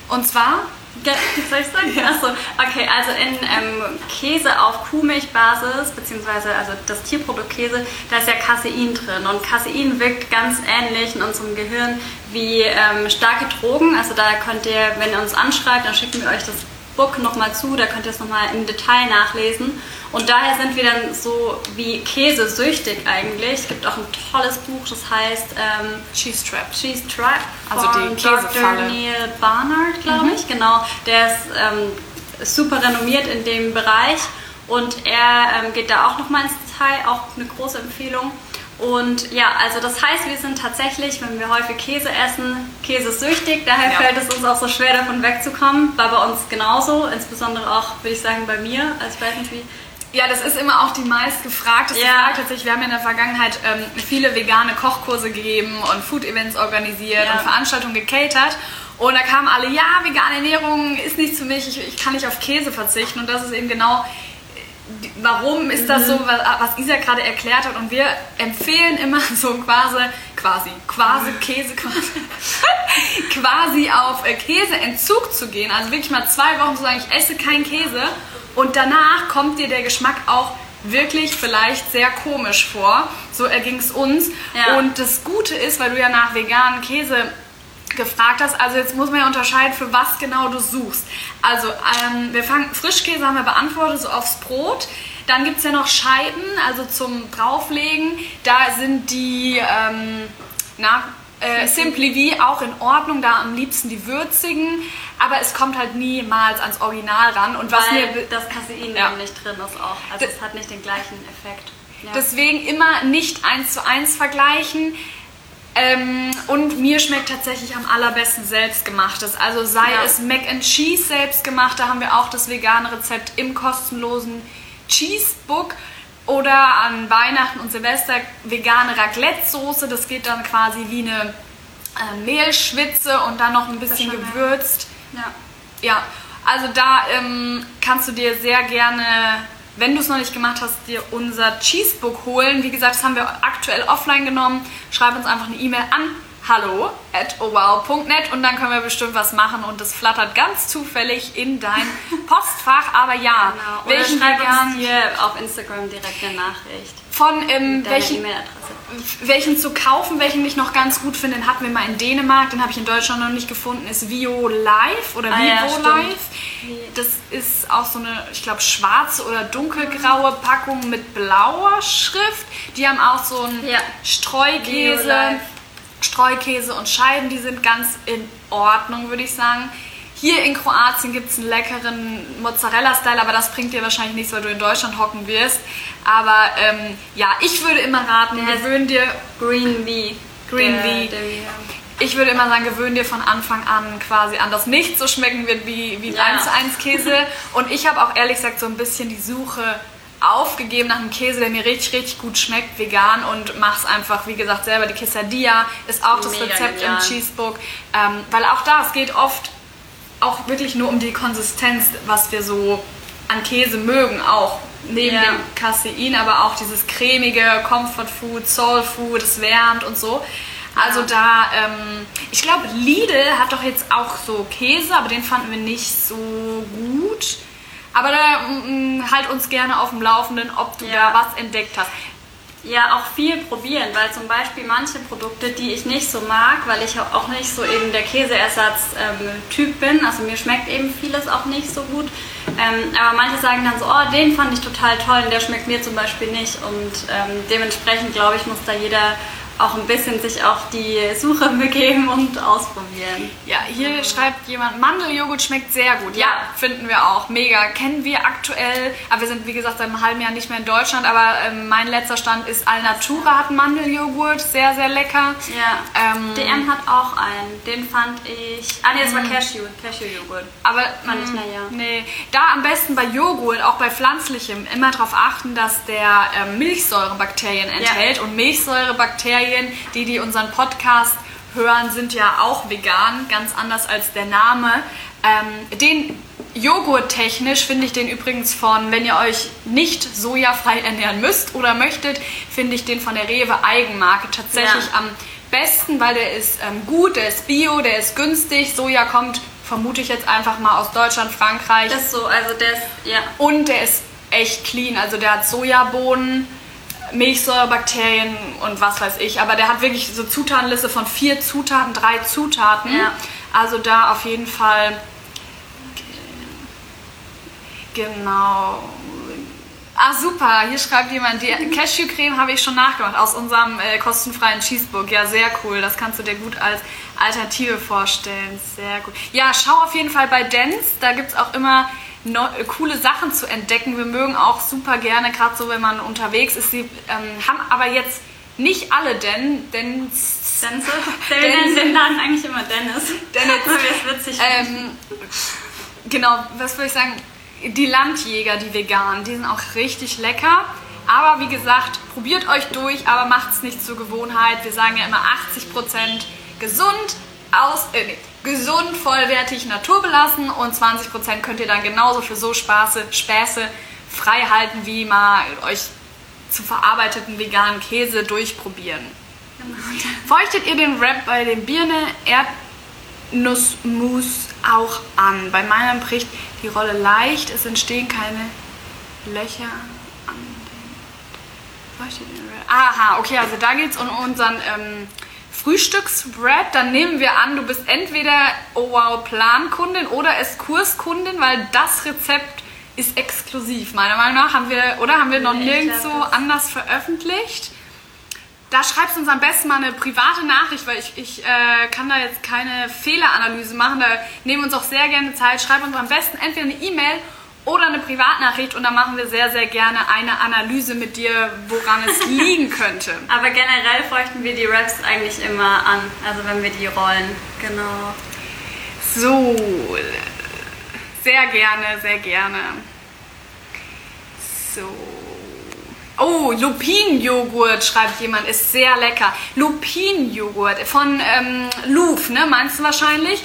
Und zwar Soll ich sagen? Achso, okay, also in ähm, Käse auf Kuhmilchbasis, beziehungsweise also das Tierprodukt Käse, da ist ja Casein drin. Und Casein wirkt ganz ähnlich in unserem Gehirn wie ähm, starke Drogen. Also da könnt ihr, wenn ihr uns anschreibt, dann schicken wir euch das Book nochmal zu, da könnt ihr es nochmal im Detail nachlesen. Und daher sind wir dann so wie Käse süchtig eigentlich. Es gibt auch ein tolles Buch, das heißt ähm, Cheese Trap. Cheese Trap Also von die Käsefalle. Dr. Neil Barnard, glaube ich, genau. Der ist ähm, super renommiert in dem Bereich und er ähm, geht da auch nochmal ins Detail, auch eine große Empfehlung. Und ja, also das heißt, wir sind tatsächlich, wenn wir häufig Käse essen, Käse ist süchtig. Daher ja. fällt es uns auch so schwer, davon wegzukommen. War bei uns genauso, insbesondere auch, würde ich sagen, bei mir. Also ich weiß nicht, wie ja, das ist immer auch die meistgefragteste ja. Frage tatsächlich. Wir haben ja in der Vergangenheit ähm, viele vegane Kochkurse gegeben und Food-Events organisiert ja. und Veranstaltungen gecatert. Und da kamen alle, ja, vegane Ernährung ist nichts für mich, ich, ich kann nicht auf Käse verzichten. Und das ist eben genau warum ist das so, mhm. was Isa gerade erklärt hat. Und wir empfehlen immer so quasi, quasi, quasi Käse, quasi, quasi auf äh, Käseentzug zu gehen. Also wirklich mal zwei Wochen zu sagen, ich esse keinen Käse. Und danach kommt dir der Geschmack auch wirklich vielleicht sehr komisch vor. So erging es uns. Ja. Und das Gute ist, weil du ja nach veganen Käse gefragt hast, also jetzt muss man ja unterscheiden, für was genau du suchst. Also ähm, wir fangen, Frischkäse haben wir beantwortet, so aufs Brot. Dann gibt es ja noch Scheiben, also zum drauflegen. Da sind die, ähm, na, äh, Simply V auch in Ordnung, da am liebsten die würzigen, aber es kommt halt niemals ans Original ran. Und was Weil mir das Casein ja. nicht drin ist auch, also es hat nicht den gleichen Effekt. Ja. Deswegen immer nicht eins zu eins vergleichen. Ähm, und mir schmeckt tatsächlich am allerbesten selbstgemachtes. Also sei ja. es Mac and Cheese selbstgemacht, da haben wir auch das vegane Rezept im kostenlosen Cheesebook. Oder an Weihnachten und Silvester vegane Raclette-Soße. Das geht dann quasi wie eine äh, Mehlschwitze und dann noch ein bisschen gewürzt. Ja. Ja, also da ähm, kannst du dir sehr gerne wenn du es noch nicht gemacht hast, dir unser Cheesebook holen. Wie gesagt, das haben wir aktuell offline genommen. Schreib uns einfach eine E-Mail an hallo at owow.net und dann können wir bestimmt was machen und das flattert ganz zufällig in dein Postfach. Aber ja, genau. welchen schreib uns hier auf Instagram direkt eine Nachricht. Von ähm, welchen, welchen zu kaufen, welchen ich noch ganz gut finde, den hatten wir mal in Dänemark, den habe ich in Deutschland noch nicht gefunden, ist Vio Live oder ah, Vivo ja, Live. Das ist auch so eine, ich glaube, schwarze oder dunkelgraue Packung mit blauer Schrift. Die haben auch so einen ja. Streukäse, Streukäse und Scheiben, die sind ganz in Ordnung, würde ich sagen. Hier in Kroatien gibt es einen leckeren Mozzarella-Style, aber das bringt dir wahrscheinlich nichts, weil du in Deutschland hocken wirst. Aber ähm, ja, ich würde immer raten, der gewöhn dir Green V. Green V. Ich würde immer sagen, gewöhn dir von Anfang an quasi an, dass nicht so schmecken wird wie, wie ja. 1 zu 1 Käse. Und ich habe auch ehrlich gesagt so ein bisschen die Suche aufgegeben nach einem Käse, der mir richtig, richtig gut schmeckt, vegan und mach's einfach, wie gesagt, selber. Die Quesadilla ist auch das Mega Rezept genial. im Cheesebook, ähm, weil auch da, es geht oft auch wirklich nur um die Konsistenz, was wir so an Käse mögen, auch neben ja. dem Casein, aber auch dieses cremige Comfort Food, Soul Food, es wärmt und so. Also da, ähm, ich glaube, Lidl hat doch jetzt auch so Käse, aber den fanden wir nicht so gut. Aber da mm, halt uns gerne auf dem Laufenden, ob du ja. da was entdeckt hast ja auch viel probieren, weil zum Beispiel manche Produkte, die ich nicht so mag, weil ich auch nicht so eben der Käseersatz-Typ bin, also mir schmeckt eben vieles auch nicht so gut, ähm, aber manche sagen dann so, oh, den fand ich total toll und der schmeckt mir zum Beispiel nicht und ähm, dementsprechend glaube ich, muss da jeder auch ein bisschen sich auf die Suche begeben und ausprobieren. Ja, hier schreibt jemand, Mandeljoghurt schmeckt sehr gut. Ja, finden wir auch. Mega. Kennen wir aktuell, aber wir sind wie gesagt seit einem halben Jahr nicht mehr in Deutschland, aber ähm, mein letzter Stand ist Alnatura hat Mandeljoghurt, sehr, sehr lecker. Ja. Ähm, DM hat auch einen. Den fand ich. Ah, nee, das war mm. Cashew. Cashew-Joghurt. Aber, fand ich, naja. Nee. Da am besten bei Joghurt, auch bei pflanzlichem, immer darauf achten, dass der ähm, Milchsäurebakterien enthält. Ja. Und Milchsäurebakterien Serien. Die, die unseren Podcast hören, sind ja auch vegan, ganz anders als der Name. Ähm, den Joghurt technisch finde ich den übrigens von, wenn ihr euch nicht sojafrei ernähren müsst oder möchtet, finde ich den von der Rewe Eigenmarke tatsächlich ja. am besten, weil der ist ähm, gut, der ist bio, der ist günstig. Soja kommt, vermute ich jetzt einfach mal aus Deutschland, Frankreich. Das ist so, also der ist, ja. Und der ist echt clean, also der hat Sojabohnen Milchsäurebakterien und was weiß ich. Aber der hat wirklich so Zutatenliste von vier Zutaten, drei Zutaten. Ja. Also da auf jeden Fall. Genau. Ah, super. Hier schreibt jemand, die Cashewcreme habe ich schon nachgemacht aus unserem äh, kostenfreien Cheesebook. Ja, sehr cool. Das kannst du dir gut als Alternative vorstellen. Sehr gut. Ja, schau auf jeden Fall bei Dance. Da gibt es auch immer äh, coole Sachen zu entdecken. Wir mögen auch super gerne, gerade so, wenn man unterwegs ist. Sie ähm, haben aber jetzt nicht alle denn, denn Dennis. Wir nennen den Laden eigentlich immer Dennis. Dennis. Weil witzig Ähm, genau, was würde ich sagen? Die Landjäger, die veganen, die sind auch richtig lecker. Aber wie gesagt, probiert euch durch, aber macht es nicht zur Gewohnheit. Wir sagen ja immer 80% gesund, aus, äh, nee, gesund, vollwertig, naturbelassen und 20% könnt ihr dann genauso für so Spaße, Späße frei halten, wie mal euch zu verarbeiteten veganen Käse durchprobieren. Feuchtet ihr den Wrap bei den Birne Erdnussmus auch an? Bei meinem bricht die Rolle leicht, es entstehen keine Löcher an den. Feuchtet den Wrap? Aha, okay, also da geht es um unseren ähm, Frühstückswrap. Dann nehmen wir an, du bist entweder Oh Wow Plankundin oder Eskurskundin, weil das Rezept ist exklusiv, meiner Meinung nach. Haben wir, oder haben wir noch Nee, nirgendwo anders veröffentlicht? Da schreibst du uns am besten mal eine private Nachricht, weil ich, ich äh, kann da jetzt keine Fehleranalyse machen. Da nehmen wir uns auch sehr gerne Zeit. Schreib uns am besten entweder eine E-Mail oder eine Privatnachricht und dann machen wir sehr, sehr gerne eine Analyse mit dir, woran es liegen könnte. Aber generell feuchten wir die Wraps eigentlich immer an. Also wenn wir die rollen. Genau. So, sehr gerne, sehr gerne. So. Oh, Lupinenjoghurt, schreibt jemand, ist sehr lecker. Lupinenjoghurt von ähm, Louvre, ne, meinst du wahrscheinlich?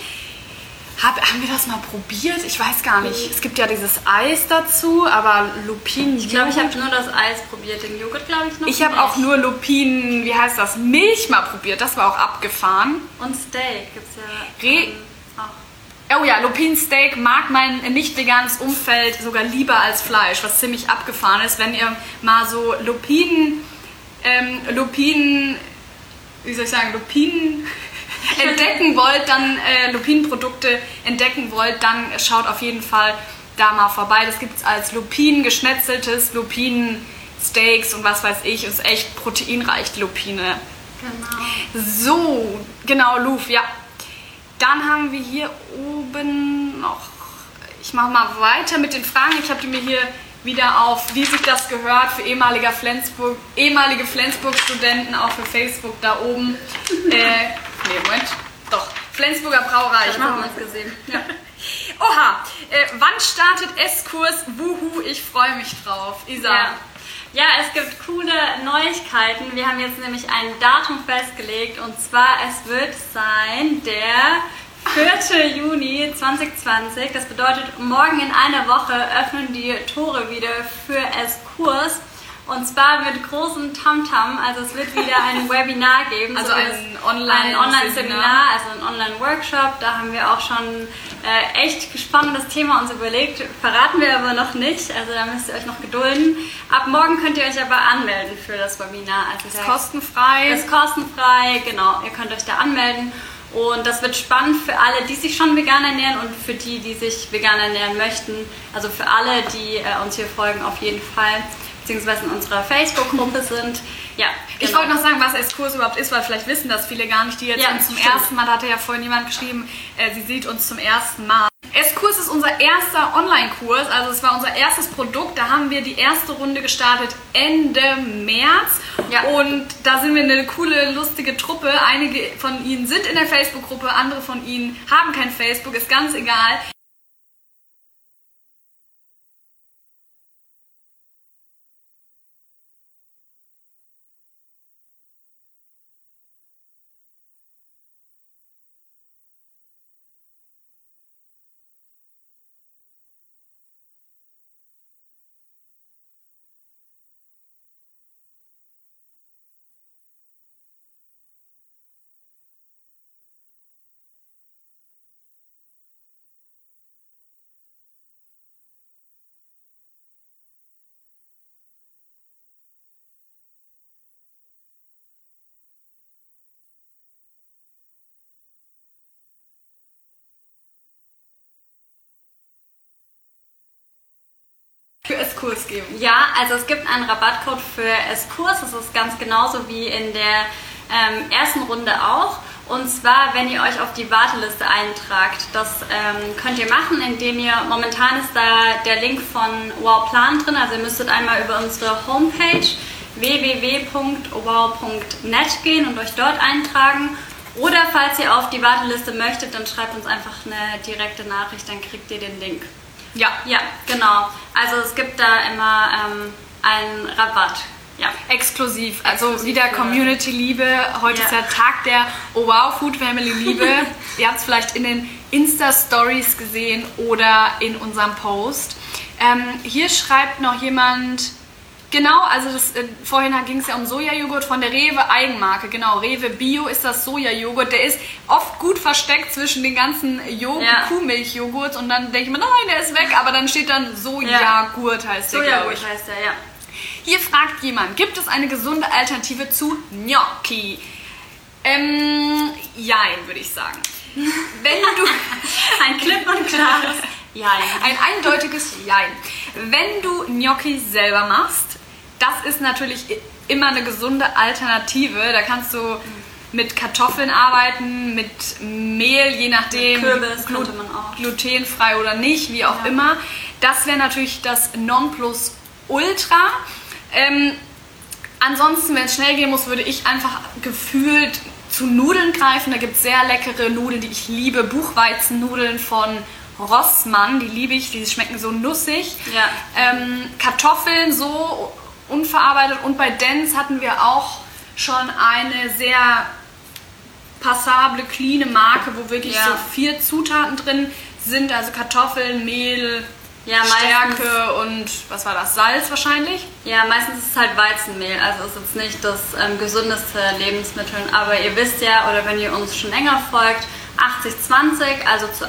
Hab, haben wir das mal probiert? Ich weiß gar nicht. Es gibt ja dieses Eis dazu, aber Lupinenjoghurt. Ich glaube, ich habe nur das Eis probiert. Den Joghurt glaube ich noch Ich habe auch nur Lupinen, wie heißt das, Milch mal probiert. Das war auch abgefahren. Und Steak gibt es ja Re- ähm, auch. Oh ja, Lupinensteak mag mein nicht veganes Umfeld sogar lieber als Fleisch, was ziemlich abgefahren ist. Wenn ihr mal so Lupinen, ähm, Lupinen, wie soll ich sagen, Lupinen entdecken wollt, dann äh, Lupinenprodukte entdecken wollt, dann schaut auf jeden Fall da mal vorbei. Das gibt es als Lupinen geschnetzeltes, Lupinensteaks und was weiß ich. Ist echt proteinreich, die Lupine. Genau. So, genau, Louvre, ja. Dann haben wir hier oben noch. Ich mache mal weiter mit den Fragen. Ich habe die mir hier wieder auf, wie sich das gehört, für ehemalige Flensburg, ehemalige Flensburg-Studenten, auch für Facebook da oben. äh, nee, Moment. Doch, Flensburger Brauerei. Ich mal uns gesehen. ja. Oha, äh, wann startet S-Kurs? Wuhu, ich freue mich drauf. Isa. Ja. ja, es gibt coole Neuigkeiten. Wir haben jetzt nämlich ein Datum festgelegt und zwar es wird sein der 4. Juni 2020. Das bedeutet, morgen in einer Woche öffnen die Tore wieder für S-Kurs. Und zwar mit großem Tamtam. Also es wird wieder ein Webinar geben. Also so ein es- Online- ein Online-Seminar, Seminar. also ein Online-Workshop. Da haben wir auch schon äh, echt spannendes Thema uns überlegt. Verraten wir aber noch nicht. Also da müsst ihr euch noch gedulden. Ab morgen könnt ihr euch aber anmelden für das Webinar. Also Ist kostenfrei. ist kostenfrei, genau. Ihr könnt euch da anmelden. Und das wird spannend für alle, die sich schon vegan ernähren und für die, die sich vegan ernähren möchten. Also für alle, die äh, uns hier folgen, auf jeden Fall. Beziehungsweise in unserer Facebook-Gruppe sind. Ja, Ich genau. wollte noch sagen, was S-Kurs überhaupt ist, weil vielleicht wissen das viele gar nicht, die jetzt Ja, zum stimmt. ersten Mal, da hatte ja vorhin jemand geschrieben, äh, sie sieht uns zum ersten Mal. S-Kurs ist unser erster Online-Kurs, also es war unser erstes Produkt, da haben wir die erste Runde gestartet Ende März Ja. und da sind wir eine coole, lustige Truppe. Einige von ihnen sind in der Facebook-Gruppe, andere von ihnen haben kein Facebook, ist ganz egal. Für S-Kurs geben. Ja, also es gibt einen Rabattcode für S-Kurs. Das ist ganz genauso wie in der ähm, ersten Runde auch. Und zwar, wenn ihr euch auf die Warteliste eintragt. Das ähm, könnt ihr machen, indem ihr, momentan ist da der Link von Wow Plan drin. Also ihr müsstet einmal über unsere Homepage www.wow.net gehen und euch dort eintragen. Oder falls ihr auf die Warteliste möchtet, dann schreibt uns einfach eine direkte Nachricht, dann kriegt ihr den Link. Ja. Ja, genau. Also es gibt da immer ähm, einen Rabatt. Ja. Exklusiv, also Exklusiv wieder Community-Liebe. Heute Ja. ist der Tag der Oh Wow Food Family Liebe. Ihr habt es vielleicht in den Insta-Stories gesehen oder in unserem Post. Ähm, hier schreibt noch jemand, genau, also das, äh, vorhin ging es ja um Sojajoghurt von der Rewe Eigenmarke. Genau, Rewe Bio ist das Sojajoghurt. Der ist oft gut versteckt zwischen den ganzen Jo- Ja. Kuhmilchjoghurts und dann denke ich mir, nein, der ist weg, aber dann steht dann Sojagurt heißt der, glaube ich. Heißt der, ja. Hier fragt jemand, gibt es eine gesunde Alternative zu Gnocchi? Ähm, jein, würde ich sagen. Wenn du Ein klipp und klares Ja. ein eindeutiges Jein. Wenn du Gnocchi selber machst, das ist natürlich immer eine gesunde Alternative. Da kannst du mit Kartoffeln arbeiten, mit Mehl, je nachdem, Kürbis glu- könnte man auch. glutenfrei oder nicht, wie auch Ja. immer. Das wäre natürlich das Nonplusultra. Ähm, ansonsten, wenn es schnell gehen muss, würde ich einfach gefühlt zu Nudeln greifen. Da gibt es sehr leckere Nudeln, die ich liebe. Buchweizennudeln von Rossmann, die liebe ich. Die schmecken so nussig. Ja. Ähm, Kartoffeln so unverarbeitet. Und bei Dens hatten wir auch schon eine sehr passable, cleane Marke, wo wirklich Ja. so vier Zutaten drin sind. Also Kartoffeln, Mehl, Ja, Stärke und was war das? Salz wahrscheinlich. Ja, meistens ist es halt Weizenmehl, also ist jetzt nicht das ähm, gesündeste Lebensmittel. Aber ihr wisst ja, oder wenn ihr uns schon länger folgt, 80-20, also zu 80%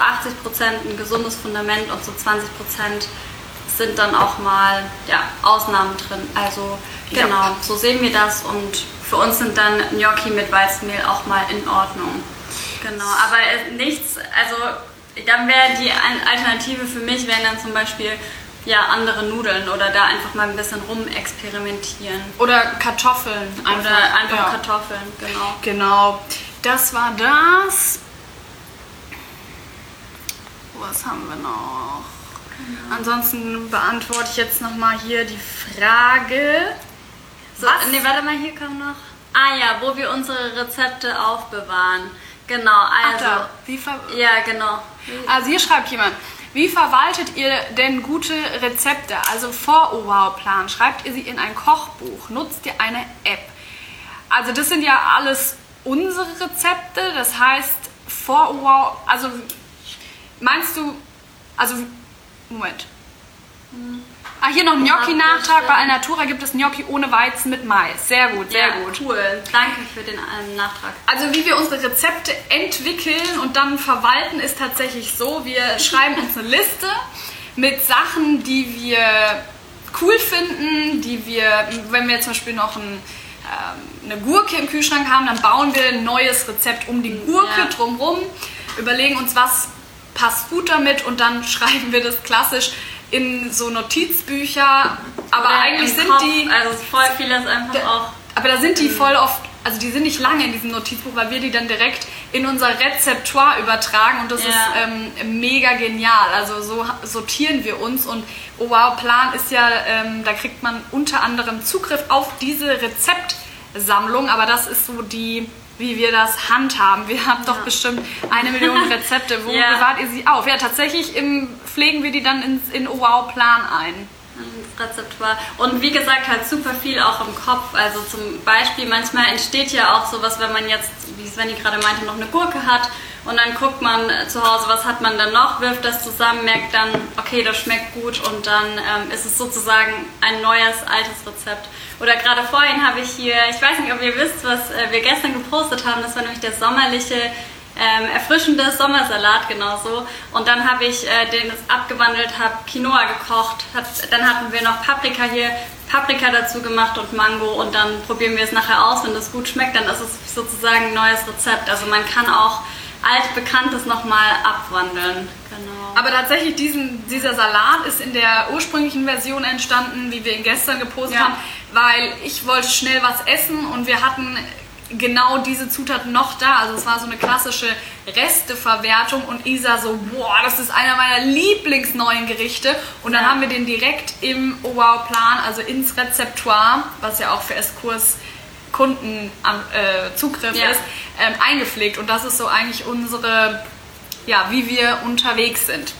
ein gesundes Fundament und zu 20% sind dann auch mal ja, Ausnahmen drin. Also Ja. genau, so sehen wir das und für uns sind dann Gnocchi mit Weizenmehl auch mal in Ordnung. Genau, aber äh, nichts, also dann wäre die Al- Alternative für mich, wären dann zum Beispiel ja, andere Nudeln oder da einfach mal ein bisschen rumexperimentieren. Oder Kartoffeln. Einfach, Oder einfach ja. Kartoffeln, genau. Genau. Das war das. Was haben wir noch? Ansonsten beantworte ich jetzt nochmal hier die Frage. So, Was? Nee, warte mal, hier kommt noch. Ah ja, wo wir unsere Rezepte aufbewahren. Genau, Ach, also. da. Wie ver Ja, genau. also hier schreibt jemand, wie verwaltet ihr denn gute Rezepte, also Vor-Wow-Plan? Schreibt ihr sie in ein Kochbuch? Nutzt ihr eine App? Also das sind ja alles unsere Rezepte, das heißt Vor-Wow, also meinst du, also Moment. Ah, hier noch Gnocchi-Nachtrag. Bei Alnatura gibt es Gnocchi ohne Weizen mit Mais. Sehr gut, sehr ja, gut. Cool. Danke für den ähm, Nachtrag. Also wie wir unsere Rezepte entwickeln und dann verwalten, ist tatsächlich so, wir schreiben uns eine Liste mit Sachen, die wir cool finden, die wir, wenn wir zum Beispiel noch ein, ähm, eine Gurke im Kühlschrank haben, dann bauen wir ein neues Rezept um die Gurke Ja. drumherum, überlegen uns, was passt gut damit und dann schreiben wir das klassisch in so Notizbücher. Aber Oder eigentlich sind Kopf, die... Also voll vieles einfach Da- auch. Aber da sind die voll oft, also die sind nicht lange in diesem Notizbuch, weil wir die dann direkt in unser Rezeptoire übertragen und das Ja. ist ähm, mega genial. Also so sortieren wir uns und Oh Wow Plan ist ja, ähm, da kriegt man unter anderem Zugriff auf diese Rezeptsammlung, aber das ist so die, wie wir das handhaben. Wir haben doch bestimmt eine Million Rezepte. Wo Ja. bewahrt ihr sie auf? Ja, tatsächlich im, pflegen wir die dann in Oh Wow Plan ein. Ins Rezeptoire. Und wie gesagt, halt super viel auch im Kopf. Also zum Beispiel, manchmal entsteht ja auch sowas, wenn man jetzt, wie Svenny gerade meinte, noch eine Gurke hat und dann guckt man zu Hause, was hat man dann noch, wirft das zusammen, merkt dann, okay, das schmeckt gut und dann ähm, ist es sozusagen ein neues, altes Rezept. Oder gerade vorhin habe ich hier, ich weiß nicht, ob ihr wisst, was äh, wir gestern gepostet haben, das war nämlich der sommerliche ähm, erfrischende Sommersalat genauso. Und dann habe ich äh, den abgewandelt, habe Quinoa gekocht. Hab, dann hatten wir noch Paprika hier, Paprika dazu gemacht und Mango. Und dann probieren wir es nachher aus. Wenn das gut schmeckt, dann ist es sozusagen ein neues Rezept. Also man kann auch altbekanntes nochmal abwandeln. Genau. Aber tatsächlich, diesen, dieser Salat ist in der ursprünglichen Version entstanden, wie wir ihn gestern gepostet Ja. haben, weil ich wollte schnell was essen und wir hatten genau diese Zutaten noch da. Also es war so eine klassische Resteverwertung und Isa so, boah, das ist einer meiner Lieblingsneuen Gerichte. Und dann Ja. haben wir den direkt im Wow-Plan, also ins Rezeptoire, was ja auch für S-Kurs Kunden am äh, Zugriff Ja. ist, ähm, eingepflegt. Und das ist so eigentlich unsere, ja, wie wir unterwegs sind.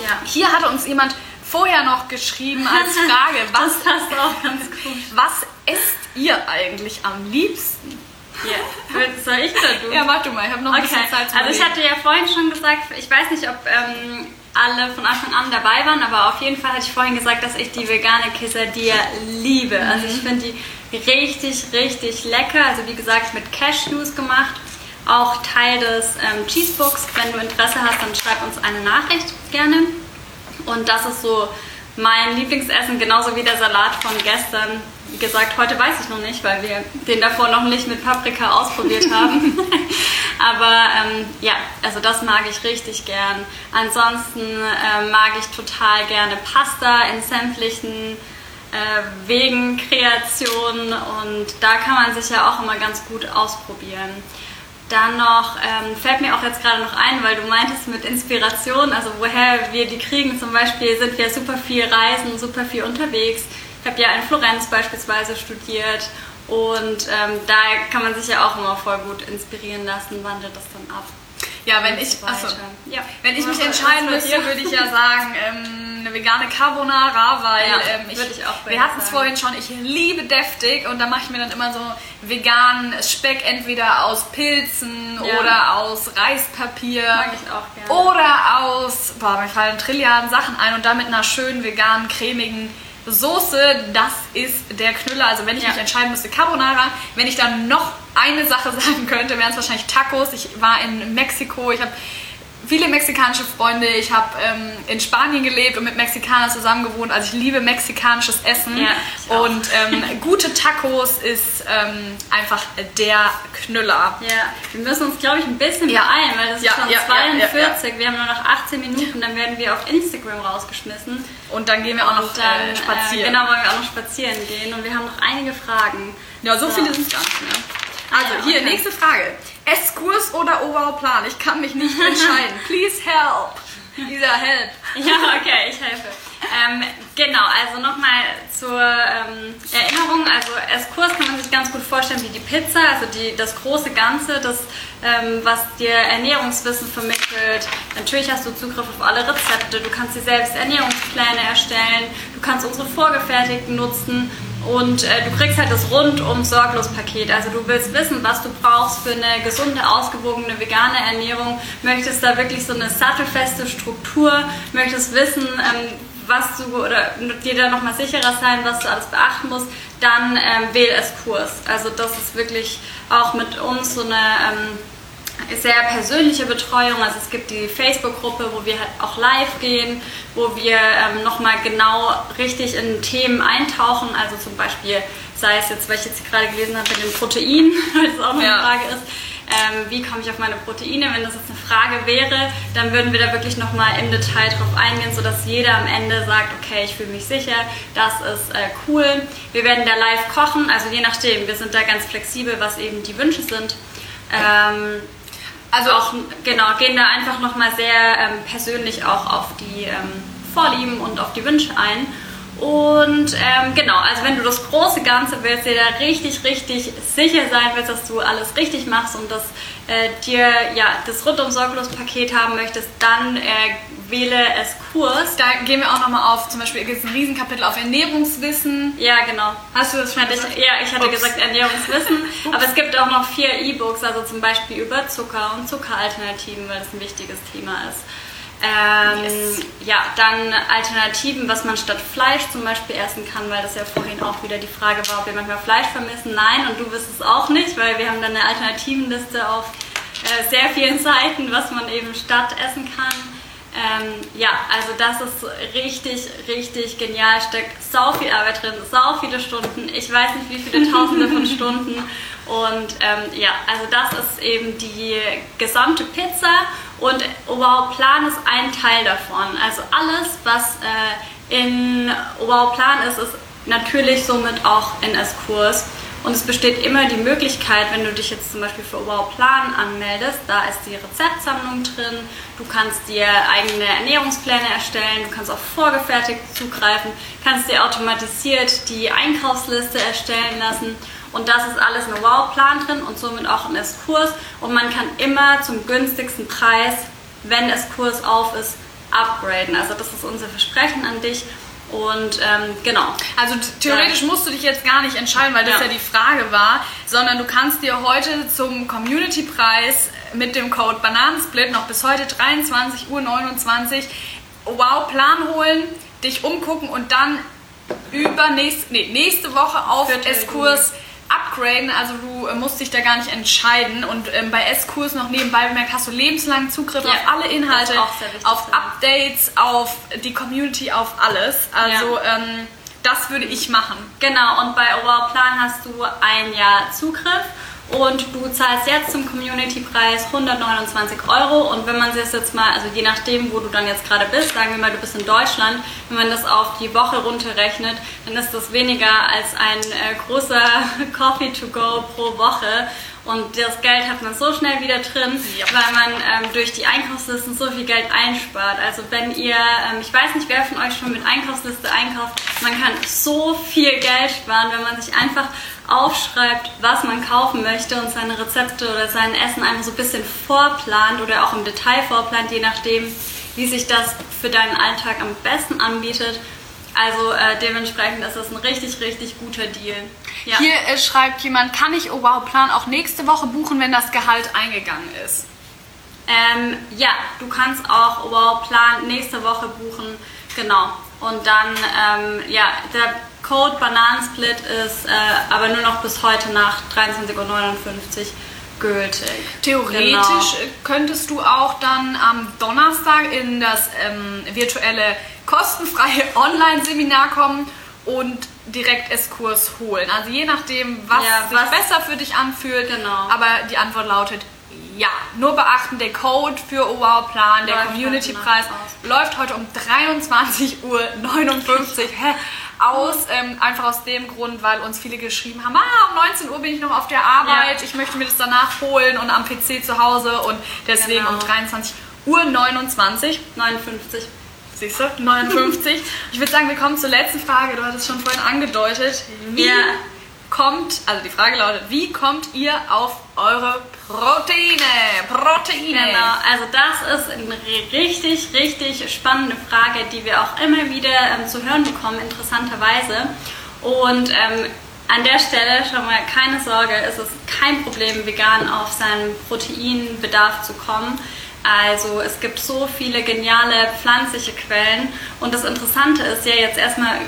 Ja. Hier hatte uns jemand vorher noch geschrieben als Frage, was, was esst ihr eigentlich am liebsten? Ja. Soll ich oder du? Ja, mach du mal, ich habe noch ein Okay, bisschen Zeit zu also ich hatte ja vorhin schon gesagt, ich weiß nicht, ob ähm, alle von Anfang an dabei waren, aber auf jeden Fall hatte ich vorhin gesagt, dass ich die vegane Quesadilla liebe. Also Mhm. ich finde die richtig, richtig lecker. Also wie gesagt, mit Cashews gemacht. Auch Teil des ähm, Cheesebooks. Wenn du Interesse hast, dann schreib uns eine Nachricht gerne. Und das ist so mein Lieblingsessen, genauso wie der Salat von gestern. Wie gesagt, heute weiß ich noch nicht, weil wir den davor noch nicht mit Paprika ausprobiert haben. Aber ähm, ja, also das mag ich richtig gern. Ansonsten ähm, mag ich total gerne Pasta in sämtlichen äh, Wegen, Kreationen und da kann man sich ja auch immer ganz gut ausprobieren. Dann noch, ähm, fällt mir auch jetzt gerade noch ein, weil du meintest mit Inspiration, also woher wir die kriegen. Zum Beispiel sind wir super viel reisen, super viel unterwegs. Ich habe ja in Florenz beispielsweise studiert und ähm, da kann man sich ja auch immer voll gut inspirieren lassen, wandert das dann ab. Ja, wenn ich, so achso. Ja. wenn ich mich entscheiden müsste, würde ich ja sagen, ähm, eine vegane Carbonara, weil Ja, ähm, ich, ich wir hatten es vorhin schon, ich liebe deftig und da mache ich mir dann immer so veganen Speck entweder aus Pilzen Ja. oder aus Reispapier Mag ich auch gerne. oder aus, boah, mir fallen Trilliarden Sachen ein und dann mit einer schönen veganen, cremigen Soße, das ist der Knüller. Also wenn ich Ja. mich entscheiden müsste, Carbonara, wenn ich dann noch eine Sache sagen könnte, wären es wahrscheinlich Tacos. Ich war in Mexiko, ich habe viele mexikanische Freunde, ich habe ähm, in Spanien gelebt und mit Mexikanern zusammen gewohnt. Also ich liebe mexikanisches Essen Ja, und ähm, gute Tacos ist ähm, einfach der Knüller. Ja, wir müssen uns, glaube ich, ein bisschen Ja. beeilen, weil das Ja, ist schon ja, ja, 42. ja, Wir haben nur noch 18 Minuten, dann werden wir auf Instagram rausgeschmissen. Und dann gehen wir auch noch dann äh, spazieren. Äh, genau, wollen wir auch noch spazieren gehen. Und wir haben noch einige Fragen. Ja, so viele sind es gar nicht mehr. Also, Ja, hier, okay. nächste Frage. Esskurs oder Oberplan? Ich kann mich nicht entscheiden. Please help. Dieser help. Ja, okay, ich helfe. Ähm, genau, also nochmal zur ähm, Erinnerung. Also Esskurs kann man sich ganz gut vorstellen wie die Pizza, also die, das große Ganze, das, ähm, was dir Ernährungswissen vermittelt. Natürlich hast du Zugriff auf alle Rezepte, du kannst dir selbst Ernährungspläne erstellen, du kannst unsere vorgefertigten nutzen und äh, du kriegst halt das rundum sorglos Paket. Also du willst wissen, was du brauchst für eine gesunde, ausgewogene, vegane Ernährung, möchtest da wirklich so eine sattelfeste Struktur, möchtest wissen, ähm, was du oder dir da nochmal sicherer sein, was du alles beachten musst, dann ähm, wähl es Kurs. Also das ist wirklich auch mit uns so eine ähm, sehr persönliche Betreuung. Also es gibt die Facebook-Gruppe, wo wir halt auch live gehen, wo wir ähm, nochmal genau richtig in Themen eintauchen. Also zum Beispiel, sei es jetzt, weil ich jetzt gerade gelesen habe, mit den Proteinen, weil das auch noch Ja. eine Frage ist. Ähm, wie komme ich auf meine Proteine? Wenn das jetzt eine Frage wäre, dann würden wir da wirklich nochmal im Detail drauf eingehen, sodass jeder am Ende sagt, okay, ich fühle mich sicher, das ist äh, cool. Wir werden da live kochen, also je nachdem, wir sind da ganz flexibel, was eben die Wünsche sind. Ähm, also auch, genau, gehen da einfach nochmal sehr ähm, persönlich auch auf die ähm, Vorlieben und auf die Wünsche ein. Und ähm, genau, also wenn du das große Ganze willst, dir da richtig, richtig sicher sein willst, dass du alles richtig machst und dass äh, dir ja das rundum sorglos Paket haben möchtest, dann äh, wähle es Kurs. Da gehen wir auch nochmal auf, zum Beispiel gibt es ein Riesenkapitel auf Ernährungswissen. Ja, genau. Hast du das schon Hatte gesagt? ich, ja, ich hatte Ups. gesagt Ernährungswissen, aber es gibt auch noch vier E-Books, also zum Beispiel über Zucker und Zuckeralternativen, weil das ein wichtiges Thema ist. Ähm, Yes. Ja, dann Alternativen, was man statt Fleisch zum Beispiel essen kann, weil das ja vorhin auch wieder die Frage war, ob wir manchmal Fleisch vermissen. Nein, und du wirst es auch nicht, weil wir haben dann eine Alternativenliste auf äh, sehr vielen Seiten, was man eben statt essen kann. Ähm, ja, also das ist richtig, richtig genial. Steckt sau viel Arbeit drin, sau viele Stunden. Ich weiß nicht, wie viele Tausende von Stunden. Und ähm, ja, also das ist eben die gesamte Pizza und Wow Plan ist ein Teil davon. Also alles, was äh, in Wow Plan ist, ist natürlich somit auch in S-Kurs. Und es besteht immer die Möglichkeit, wenn du dich jetzt zum Beispiel für Wow Plan anmeldest, da ist die Rezeptsammlung drin, du kannst dir eigene Ernährungspläne erstellen, du kannst auf vorgefertigt zugreifen, kannst dir automatisiert die Einkaufsliste erstellen lassen und das ist alles ein Wow-Plan drin und somit auch ein S-Kurs. Und man kann immer zum günstigsten Preis, wenn S-Kurs auf ist, upgraden. Also das ist unser Versprechen an dich. Und ähm, genau. Also theoretisch musst du dich jetzt gar nicht entscheiden, weil das ja. ja die Frage war, sondern du kannst dir heute zum Community-Preis mit dem Code Bananensplit noch bis heute 23.29 Uhr Wow Plan holen, dich umgucken und dann über nächste, nee, nächste Woche auf S-Kurs upgraden, also du äh, musst dich da gar nicht entscheiden. Und ähm, bei S-Kurs noch nebenbei bemerkt, hast du lebenslang Zugriff ja, auf alle Inhalte, auf Updates, auf die Community, auf alles. Also ja. ähm, das würde ich machen. Genau, und bei Overall Plan hast du ein Jahr Zugriff und du zahlst jetzt zum Community-Preis 129 Euro. Und wenn man das jetzt mal, also je nachdem, wo du dann jetzt gerade bist, sagen wir mal, du bist in Deutschland, wenn man das auf die Woche runterrechnet, dann ist das weniger als ein äh, großer Coffee to go pro Woche und das Geld hat man so schnell wieder drin, ja. weil man ähm, durch die Einkaufslisten so viel Geld einspart. Also wenn ihr, ähm, ich weiß nicht, wer von euch schon mit Einkaufsliste einkauft, man kann so viel Geld sparen, wenn man sich einfach aufschreibt, was man kaufen möchte und seine Rezepte oder sein Essen einfach so ein bisschen vorplant oder auch im Detail vorplant, je nachdem, wie sich das für deinen Alltag am besten anbietet. Also äh, dementsprechend ist das ein richtig, richtig guter Deal. Ja. Hier äh, schreibt jemand, kann ich Oh Wow Plan auch nächste Woche buchen, wenn das Gehalt eingegangen ist? Ähm, ja, du kannst auch Oh Wow Plan nächste Woche buchen, genau. Und dann, ähm, ja, der Code Bananensplit ist äh, aber nur noch bis heute nach 23.59 Uhr gültig. Theoretisch genau. könntest du auch dann am Donnerstag in das ähm, virtuelle kostenfreie Online-Seminar kommen und direkt S-Kurs holen. Also je nachdem, was ja, sich was besser für dich anfühlt. Genau. Aber die Antwort lautet ja. Nur beachten, der Code für OWOW-Plan, der Community-Preis läuft heute um 23.59 Uhr aus. Ähm, einfach aus dem Grund, weil uns viele geschrieben haben, ah, um 19 Uhr bin ich noch auf der Arbeit, ja. ich möchte mir das danach holen und am PC zu Hause und deswegen genau. um 23 Uhr 29. 59. Siehst du? 59. ich würde sagen, wir kommen zur letzten Frage. Du hattest schon vorhin angedeutet. Wie ja. kommt, also die Frage lautet, wie kommt ihr auf eure Proteine? Proteine. Genau, also das ist eine richtig, richtig spannende Frage, die wir auch immer wieder ähm, zu hören bekommen, interessanterweise. Und ähm, an der Stelle schon mal keine Sorge, es ist kein Problem, vegan auf seinen Proteinbedarf zu kommen. Also es gibt so viele geniale pflanzliche Quellen und das Interessante ist ja jetzt erstmal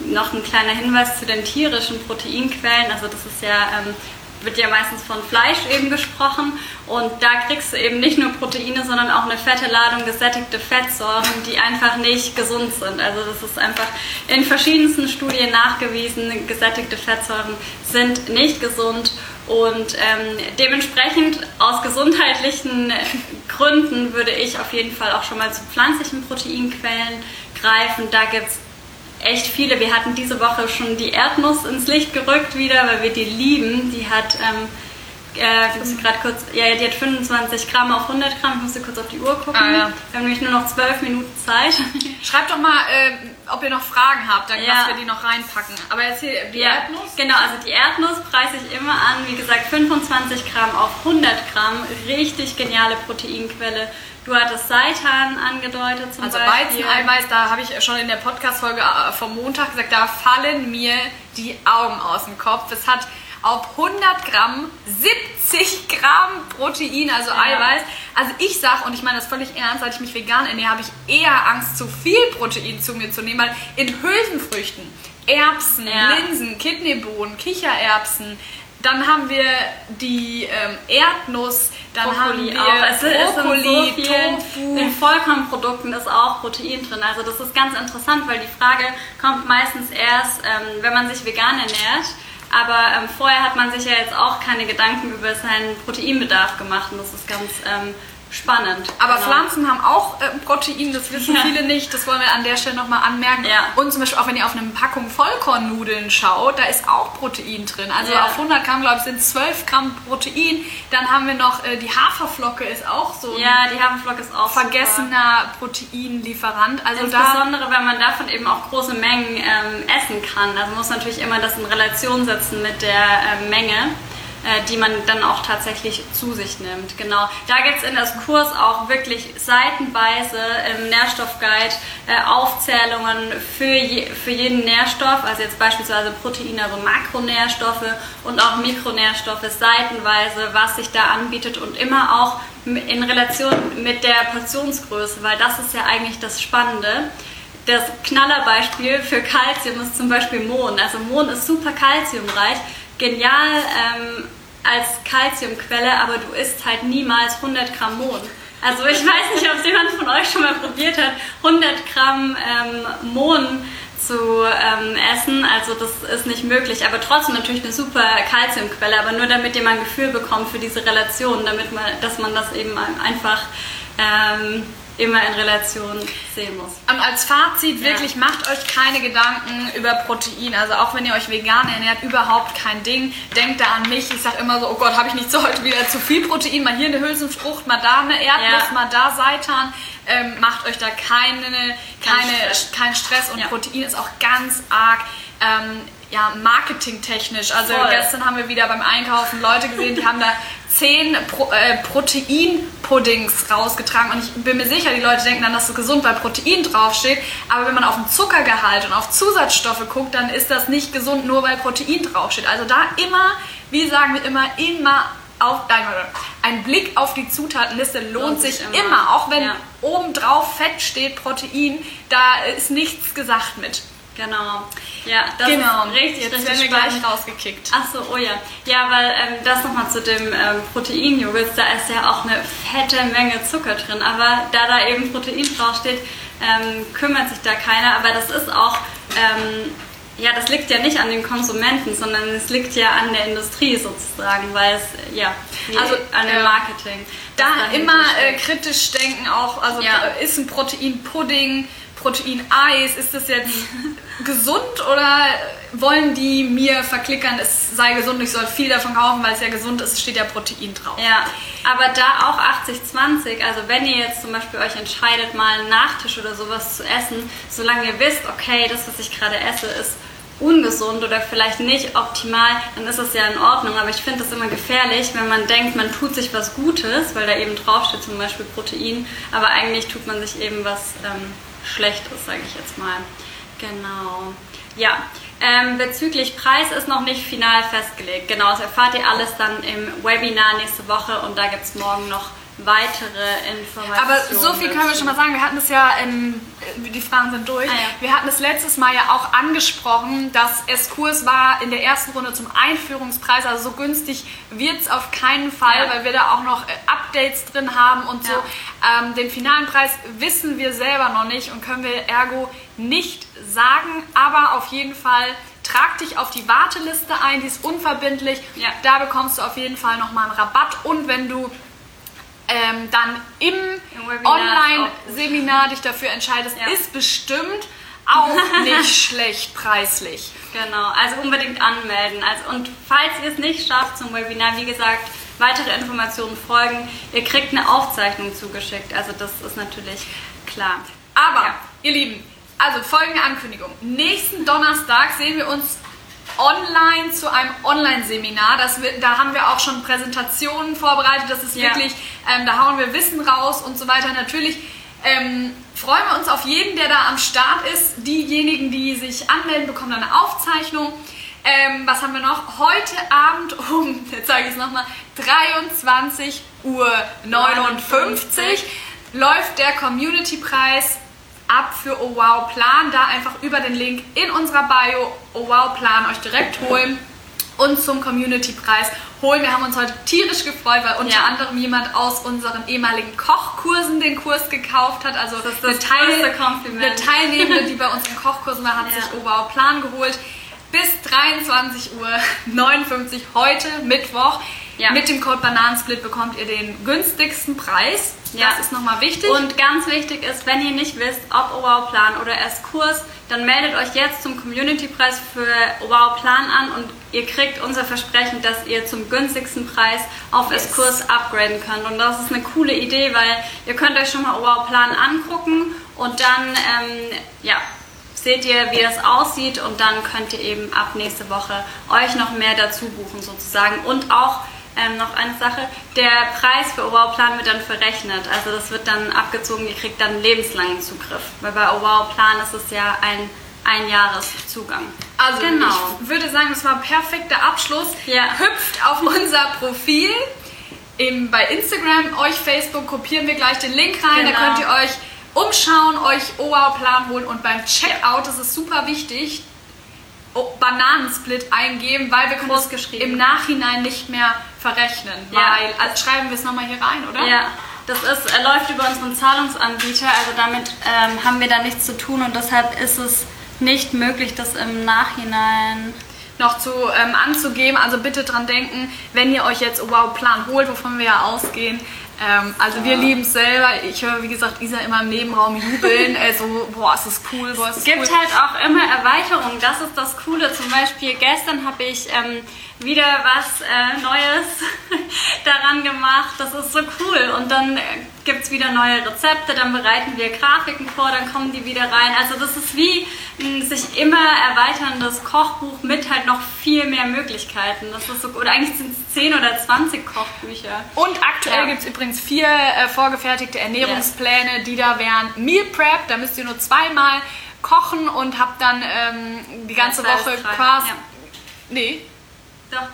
noch ein kleiner Hinweis zu den tierischen Proteinquellen. Also das ist ja ähm, wird ja meistens von Fleisch eben gesprochen und da kriegst du eben nicht nur Proteine, sondern auch eine fette Ladung gesättigte Fettsäuren, die einfach nicht gesund sind. Also das ist einfach in verschiedensten Studien nachgewiesen, gesättigte Fettsäuren sind nicht gesund und ähm, dementsprechend aus gesundheitlichen Gründen würde ich auf jeden Fall auch schon mal zu pflanzlichen Proteinquellen greifen. Da gibt es echt viele. Wir hatten diese Woche schon die Erdnuss ins Licht gerückt wieder, weil wir die lieben. Die hat, ähm, äh, ich muss gerade kurz, ja, die hat 25 Gramm auf 100 Gramm. Ich musste kurz auf die Uhr gucken. Ah, ja. Wir haben nämlich nur noch 12 Minuten Zeit. Schreibt doch mal, äh, ob ihr noch Fragen habt, dann ja. wir die noch reinpacken. Aber erzähl, die ja, Erdnuss? Genau, also die Erdnuss preise ich immer an. Wie gesagt, 25 Gramm auf 100 Gramm. Richtig geniale Proteinquelle. Du hattest Seitan angedeutet zum also Beispiel. Also Weizeneiweiß, da habe ich schon in der Podcast-Folge äh, vom Montag gesagt, da fallen mir die Augen aus dem Kopf. Es hat auf 100 Gramm 70 Gramm Protein, also ja. Eiweiß. Also ich sage, und ich meine das völlig ernst, seit ich mich vegan ernähre, habe ich eher Angst, zu viel Protein zu mir zu nehmen, weil in Hülsenfrüchten, Erbsen, ja. Linsen, Kidneybohnen, Kichererbsen, dann haben wir die ähm, Erdnuss, dann Brokkoli haben wir auch. Es Brokkoli, so Tofu. In Vollkornprodukten ist auch Protein drin. Also das ist ganz interessant, weil die Frage kommt meistens erst, ähm, wenn man sich vegan ernährt. Aber ähm, vorher hat man sich ja jetzt auch keine Gedanken über seinen Proteinbedarf gemacht und das ist ganz ähm, spannend. Aber Genau. Pflanzen haben auch äh, Protein, das wissen Ja. viele nicht. Das wollen wir an der Stelle nochmal anmerken. Ja. Und zum Beispiel auch, wenn ihr auf eine Packung Vollkornnudeln schaut, da ist auch Protein drin. Also Ja. auf 100 Gramm, glaube ich, sind 12 Gramm Protein. Dann haben wir noch äh, die Haferflocke, ist auch so ein Ja, die Haferflocken ist auch super. vergessener Proteinlieferant. Also da Insbesondere, wenn man davon eben auch große Mengen ähm, essen kann. Also muss man natürlich immer das in Relation setzen mit der ähm, Menge, äh, die man dann auch tatsächlich zu sich nimmt. Genau. Da gibt es in das Kurs auch wirklich seitenweise im Nährstoffguide äh, Aufzählungen für, je, für jeden Nährstoff, also jetzt beispielsweise Proteine, also Makronährstoffe und auch Mikronährstoffe seitenweise, was sich da anbietet und immer auch in Relation mit der Portionsgröße, weil das ist ja eigentlich das Spannende. Das Knallerbeispiel für Kalzium ist zum Beispiel Mohn. Also Mohn ist super kalziumreich, genial ähm, als Kalziumquelle, aber du isst halt niemals 100 Gramm Mohn. Also ich weiß nicht, ob jemand von euch schon mal probiert hat, 100 Gramm ähm, Mohn zu ähm, essen. Also das ist nicht möglich, aber trotzdem natürlich eine super Kalziumquelle, aber nur damit ihr mal ein Gefühl bekommt für diese Relation, damit man, dass man das eben einfach ähm, immer in Relation sehen muss. Und als Fazit Ja. wirklich, macht euch keine Gedanken über Protein. Also auch wenn ihr euch vegan ernährt, überhaupt kein Ding. Denkt da an mich. Ich sage immer so, oh Gott, habe ich nicht so heute wieder zu viel Protein? Mal hier eine Hülsenfrucht, mal da eine Erdnuss, Ja. mal da Seitan. Ähm, macht euch da keine, keine, Stress. keinen Stress. Und Ja. Protein ist auch ganz arg... Ähm, ja, marketingtechnisch. Also Voll. gestern haben wir wieder beim Einkaufen Leute gesehen, die haben da zehn Pro, äh, Proteinpuddings rausgetragen und ich bin mir sicher, die Leute denken dann, dass es gesund, weil Protein draufsteht. Aber wenn man auf den Zuckergehalt und auf Zusatzstoffe guckt, dann ist das nicht gesund, nur weil Protein draufsteht. Also da immer, wie sagen wir immer, immer auf, nein, ein Blick auf die Zutatenliste lohnt, Lohnt sich sich immer. immer. Auch wenn Ja. obendrauf Fett steht, Protein, da ist nichts gesagt mit. Genau. Ja, das genau, ist richtig, jetzt richtig werden wir spannend. gleich rausgekickt. Ach so, oh ja. Ja, weil ähm, das nochmal zu dem ähm, Proteinjoghurt, da ist ja auch eine fette Menge Zucker drin. Aber da da eben Protein draufsteht, ähm, kümmert sich da keiner. Aber das ist auch, ähm, ja, das liegt ja nicht an den Konsumenten, sondern es liegt ja an der Industrie sozusagen, weil es, ja, Also, an dem äh, Marketing. Da immer äh, kritisch denken auch, also Ja. ist ein Proteinpudding, Proteineis, ist das jetzt gesund oder wollen die mir verklickern, es sei gesund, ich soll viel davon kaufen, weil es ja gesund ist, es steht ja Protein drauf. Ja, aber da auch 80-20, also wenn ihr jetzt zum Beispiel euch entscheidet, mal einen Nachtisch oder sowas zu essen, solange ihr wisst, okay, das, was ich gerade esse, ist ungesund oder vielleicht nicht optimal, dann ist es ja in Ordnung. Aber ich finde das immer gefährlich, wenn man denkt, man tut sich was Gutes, weil da eben draufsteht zum Beispiel Protein, aber eigentlich tut man sich eben was ähm, Schlechtes, sage ich jetzt mal. Genau. Ja, ähm, bezüglich Preis ist noch nicht final festgelegt. Genau, das erfahrt ihr alles dann im Webinar nächste Woche und da gibt es morgen noch weitere Informationen. Aber so viel können wir schon mal sagen. Wir hatten es ja, ähm, die Fragen sind durch. Ah, ja. Wir hatten es letztes Mal ja auch angesprochen, dass es Kurs war in der ersten Runde zum Einführungspreis. Also so günstig wird es auf keinen Fall, Ja. weil wir da auch noch äh, Updates drin haben und so. Ähm, den finalen Preis wissen wir selber noch nicht und können wir ergo nicht sagen. Aber auf jeden Fall trag dich auf die Warteliste ein, die ist unverbindlich. Ja. Da bekommst du auf jeden Fall nochmal einen Rabatt und wenn du ähm, dann im, Im Online-Seminar dich dafür entscheidest, Ja. ist bestimmt auch nicht schlecht preislich. Genau, also unbedingt anmelden. Also, und falls ihr es nicht schafft zum Webinar, wie gesagt, weitere Informationen folgen. Ihr kriegt eine Aufzeichnung zugeschickt. Also das ist natürlich klar. Aber, Ja. ihr Lieben, also folgende Ankündigung. Nächsten Donnerstag sehen wir uns online zu einem Online-Seminar. Da haben wir auch schon Präsentationen vorbereitet. Das ist Ja. wirklich, ähm, da hauen wir Wissen raus und so weiter. Natürlich ähm, freuen wir uns auf jeden, der da am Start ist. Diejenigen, die sich anmelden, bekommen dann eine Aufzeichnung. Ähm, was haben wir noch? Heute Abend um, jetzt sage ich es nochmal, 23.59 Uhr läuft der Community-Preis ab für Oh Wow Plan. Da einfach über den Link in unserer Bio Oh Wow Plan euch direkt holen und zum Community-Preis holen. Wir haben uns heute tierisch gefreut, weil unter Ja. anderem jemand aus unseren ehemaligen Kochkursen den Kurs gekauft hat. Also Das eine, das größte Kompliment. eine Teilnehmende, die bei uns im Kochkursen war, hat Ja. sich Oh Wow Plan geholt. Bis 23 Uhr 59 heute Mittwoch. Ja. Mit dem Code Bananensplit bekommt ihr den günstigsten Preis. Das Ja. ist nochmal wichtig. Und ganz wichtig ist, wenn ihr nicht wisst, ob Wow Plan oder erst Kurs, dann meldet euch jetzt zum Community-Preis für Wow Plan an und ihr kriegt unser Versprechen, dass ihr zum günstigsten Preis auf Yes. yes. Kurs upgraden könnt. Und das ist eine coole Idee, weil ihr könnt euch schon mal Wow Plan angucken und dann ähm, ja, seht ihr, wie das aussieht und dann könnt ihr eben ab nächste Woche euch noch mehr dazu buchen sozusagen. Und auch ähm, noch eine Sache, der Preis für Wow Plan wird dann verrechnet. Also das wird dann abgezogen, ihr kriegt dann lebenslangen Zugriff. Weil bei Wow Plan ist es ja ein Einjahreszugang. Also genau. ich würde sagen, das war ein perfekter Abschluss. Ja. Hüpft auf unser Profil im, bei Instagram, euch Facebook, kopieren wir gleich den Link rein. Da Genau. könnt ihr euch umschauen, euch OWOW-Plan holen und beim Checkout, das ist super wichtig, Bananensplit eingeben, weil wir können Groß das im Nachhinein nicht mehr verrechnen. Ja. Weil, also schreiben wir es nochmal hier rein, oder? Ja, das ist, äh, läuft über unseren Zahlungsanbieter, also damit ähm, haben wir da nichts zu tun und deshalb ist es nicht möglich, das im Nachhinein noch zu ähm, anzugeben. Also bitte dran denken, wenn ihr euch jetzt Wow Plan holt, wovon wir ja ausgehen. Ähm, also wir lieben es selber. Ich höre, wie gesagt, Isa immer im Nebenraum jubeln. also, boah, ist das cool, boah, Es das gibt cool. halt auch immer Erweiterungen, das ist das Coole. Zum Beispiel gestern habe ich ähm, wieder was äh, Neues daran gemacht. Das ist so cool. Und dann äh, gibt es wieder neue Rezepte, dann bereiten wir Grafiken vor, dann kommen die wieder rein. Also das ist wie ein sich immer erweiterndes Kochbuch mit halt noch viel mehr Möglichkeiten. Das ist so, oder eigentlich sind es 10 oder 20 Kochbücher. Und aktuell Ja. gibt es übrigens vier äh, vorgefertigte Ernährungspläne, die da wären Meal Prep. Da müsst ihr nur zweimal kochen und habt dann ähm, die ganze Ja, Woche quasi... Ja. Nee. Doch.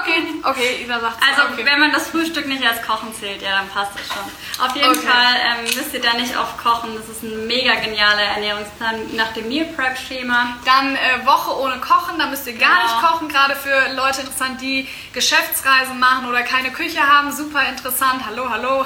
Okay, okay, Isa sagt Also okay. wenn man das Frühstück nicht als Kochen zählt, ja, dann passt das schon. Auf jeden Okay. Fall ähm, müsst ihr da nicht oft kochen. Das ist ein mega genialer Ernährungsplan nach dem Meal Prep Schema. Dann äh, Woche ohne Kochen, da müsst ihr gar Genau. nicht kochen, gerade für Leute interessant, die Geschäftsreisen machen oder keine Küche haben, super interessant, hallo, hallo.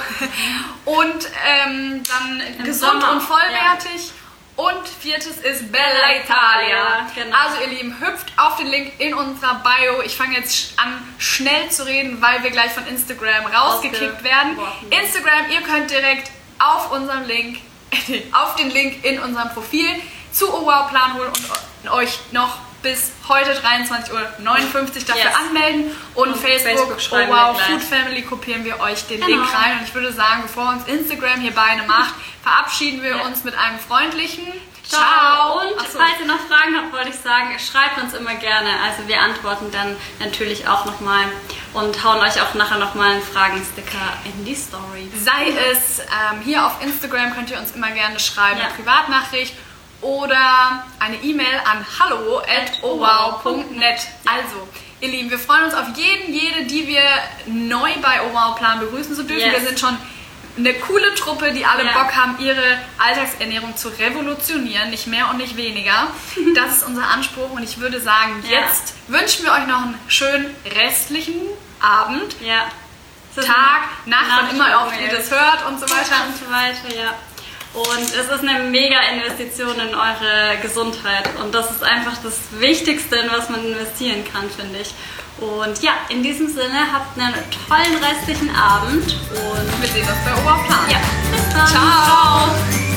Und ähm, dann gesund Sommer, und vollwertig. Und viertes ist Bella Italia. Genau. Also ihr Lieben, hüpft auf den Link in unserer Bio. Ich fange jetzt an schnell zu reden, weil wir gleich von Instagram rausgekickt werden. Instagram, ihr könnt direkt auf unserem Link, auf den Link in unserem Profil zu OWOW Plan holen und euch noch bis heute 23.59 Uhr dafür Yes. anmelden. Und, Und Facebook, Facebook OWOW gleich. Food Family kopieren wir euch den Genau. Link rein. Und ich würde sagen, bevor uns Instagram hier Beine macht, verabschieden wir Ja. uns mit einem freundlichen Ciao. Und Ach so. falls ihr noch Fragen habt, wollte ich sagen, schreibt uns immer gerne. Also wir antworten dann natürlich auch nochmal und hauen euch auch nachher nochmal einen Fragensticker in die Story. Sei es ähm, hier auf Instagram könnt ihr uns immer gerne schreiben, Ja. Privatnachricht oder eine E-Mail an hallo@owow.net. Also, ihr Lieben, wir freuen uns auf jeden, jede, die wir neu bei Owow Plan begrüßen zu dürfen. Yes. Wir sind schon eine coole Truppe, die alle Ja. Bock haben, ihre Alltagsernährung zu revolutionieren, nicht mehr und nicht weniger. Das ist unser Anspruch und ich würde sagen, Ja. jetzt wünschen wir euch noch einen schönen restlichen Abend. Ja. Tag, Nacht, wann immer auch ihr das hört und so weiter. und so weiter, ja. Und es ist eine mega Investition in eure Gesundheit. Und das ist einfach das Wichtigste, in was man investieren kann, finde ich. Und ja, in diesem Sinne, habt einen tollen restlichen Abend und Wir sehen uns bei Oberplan. ja, bis dann. Ciao.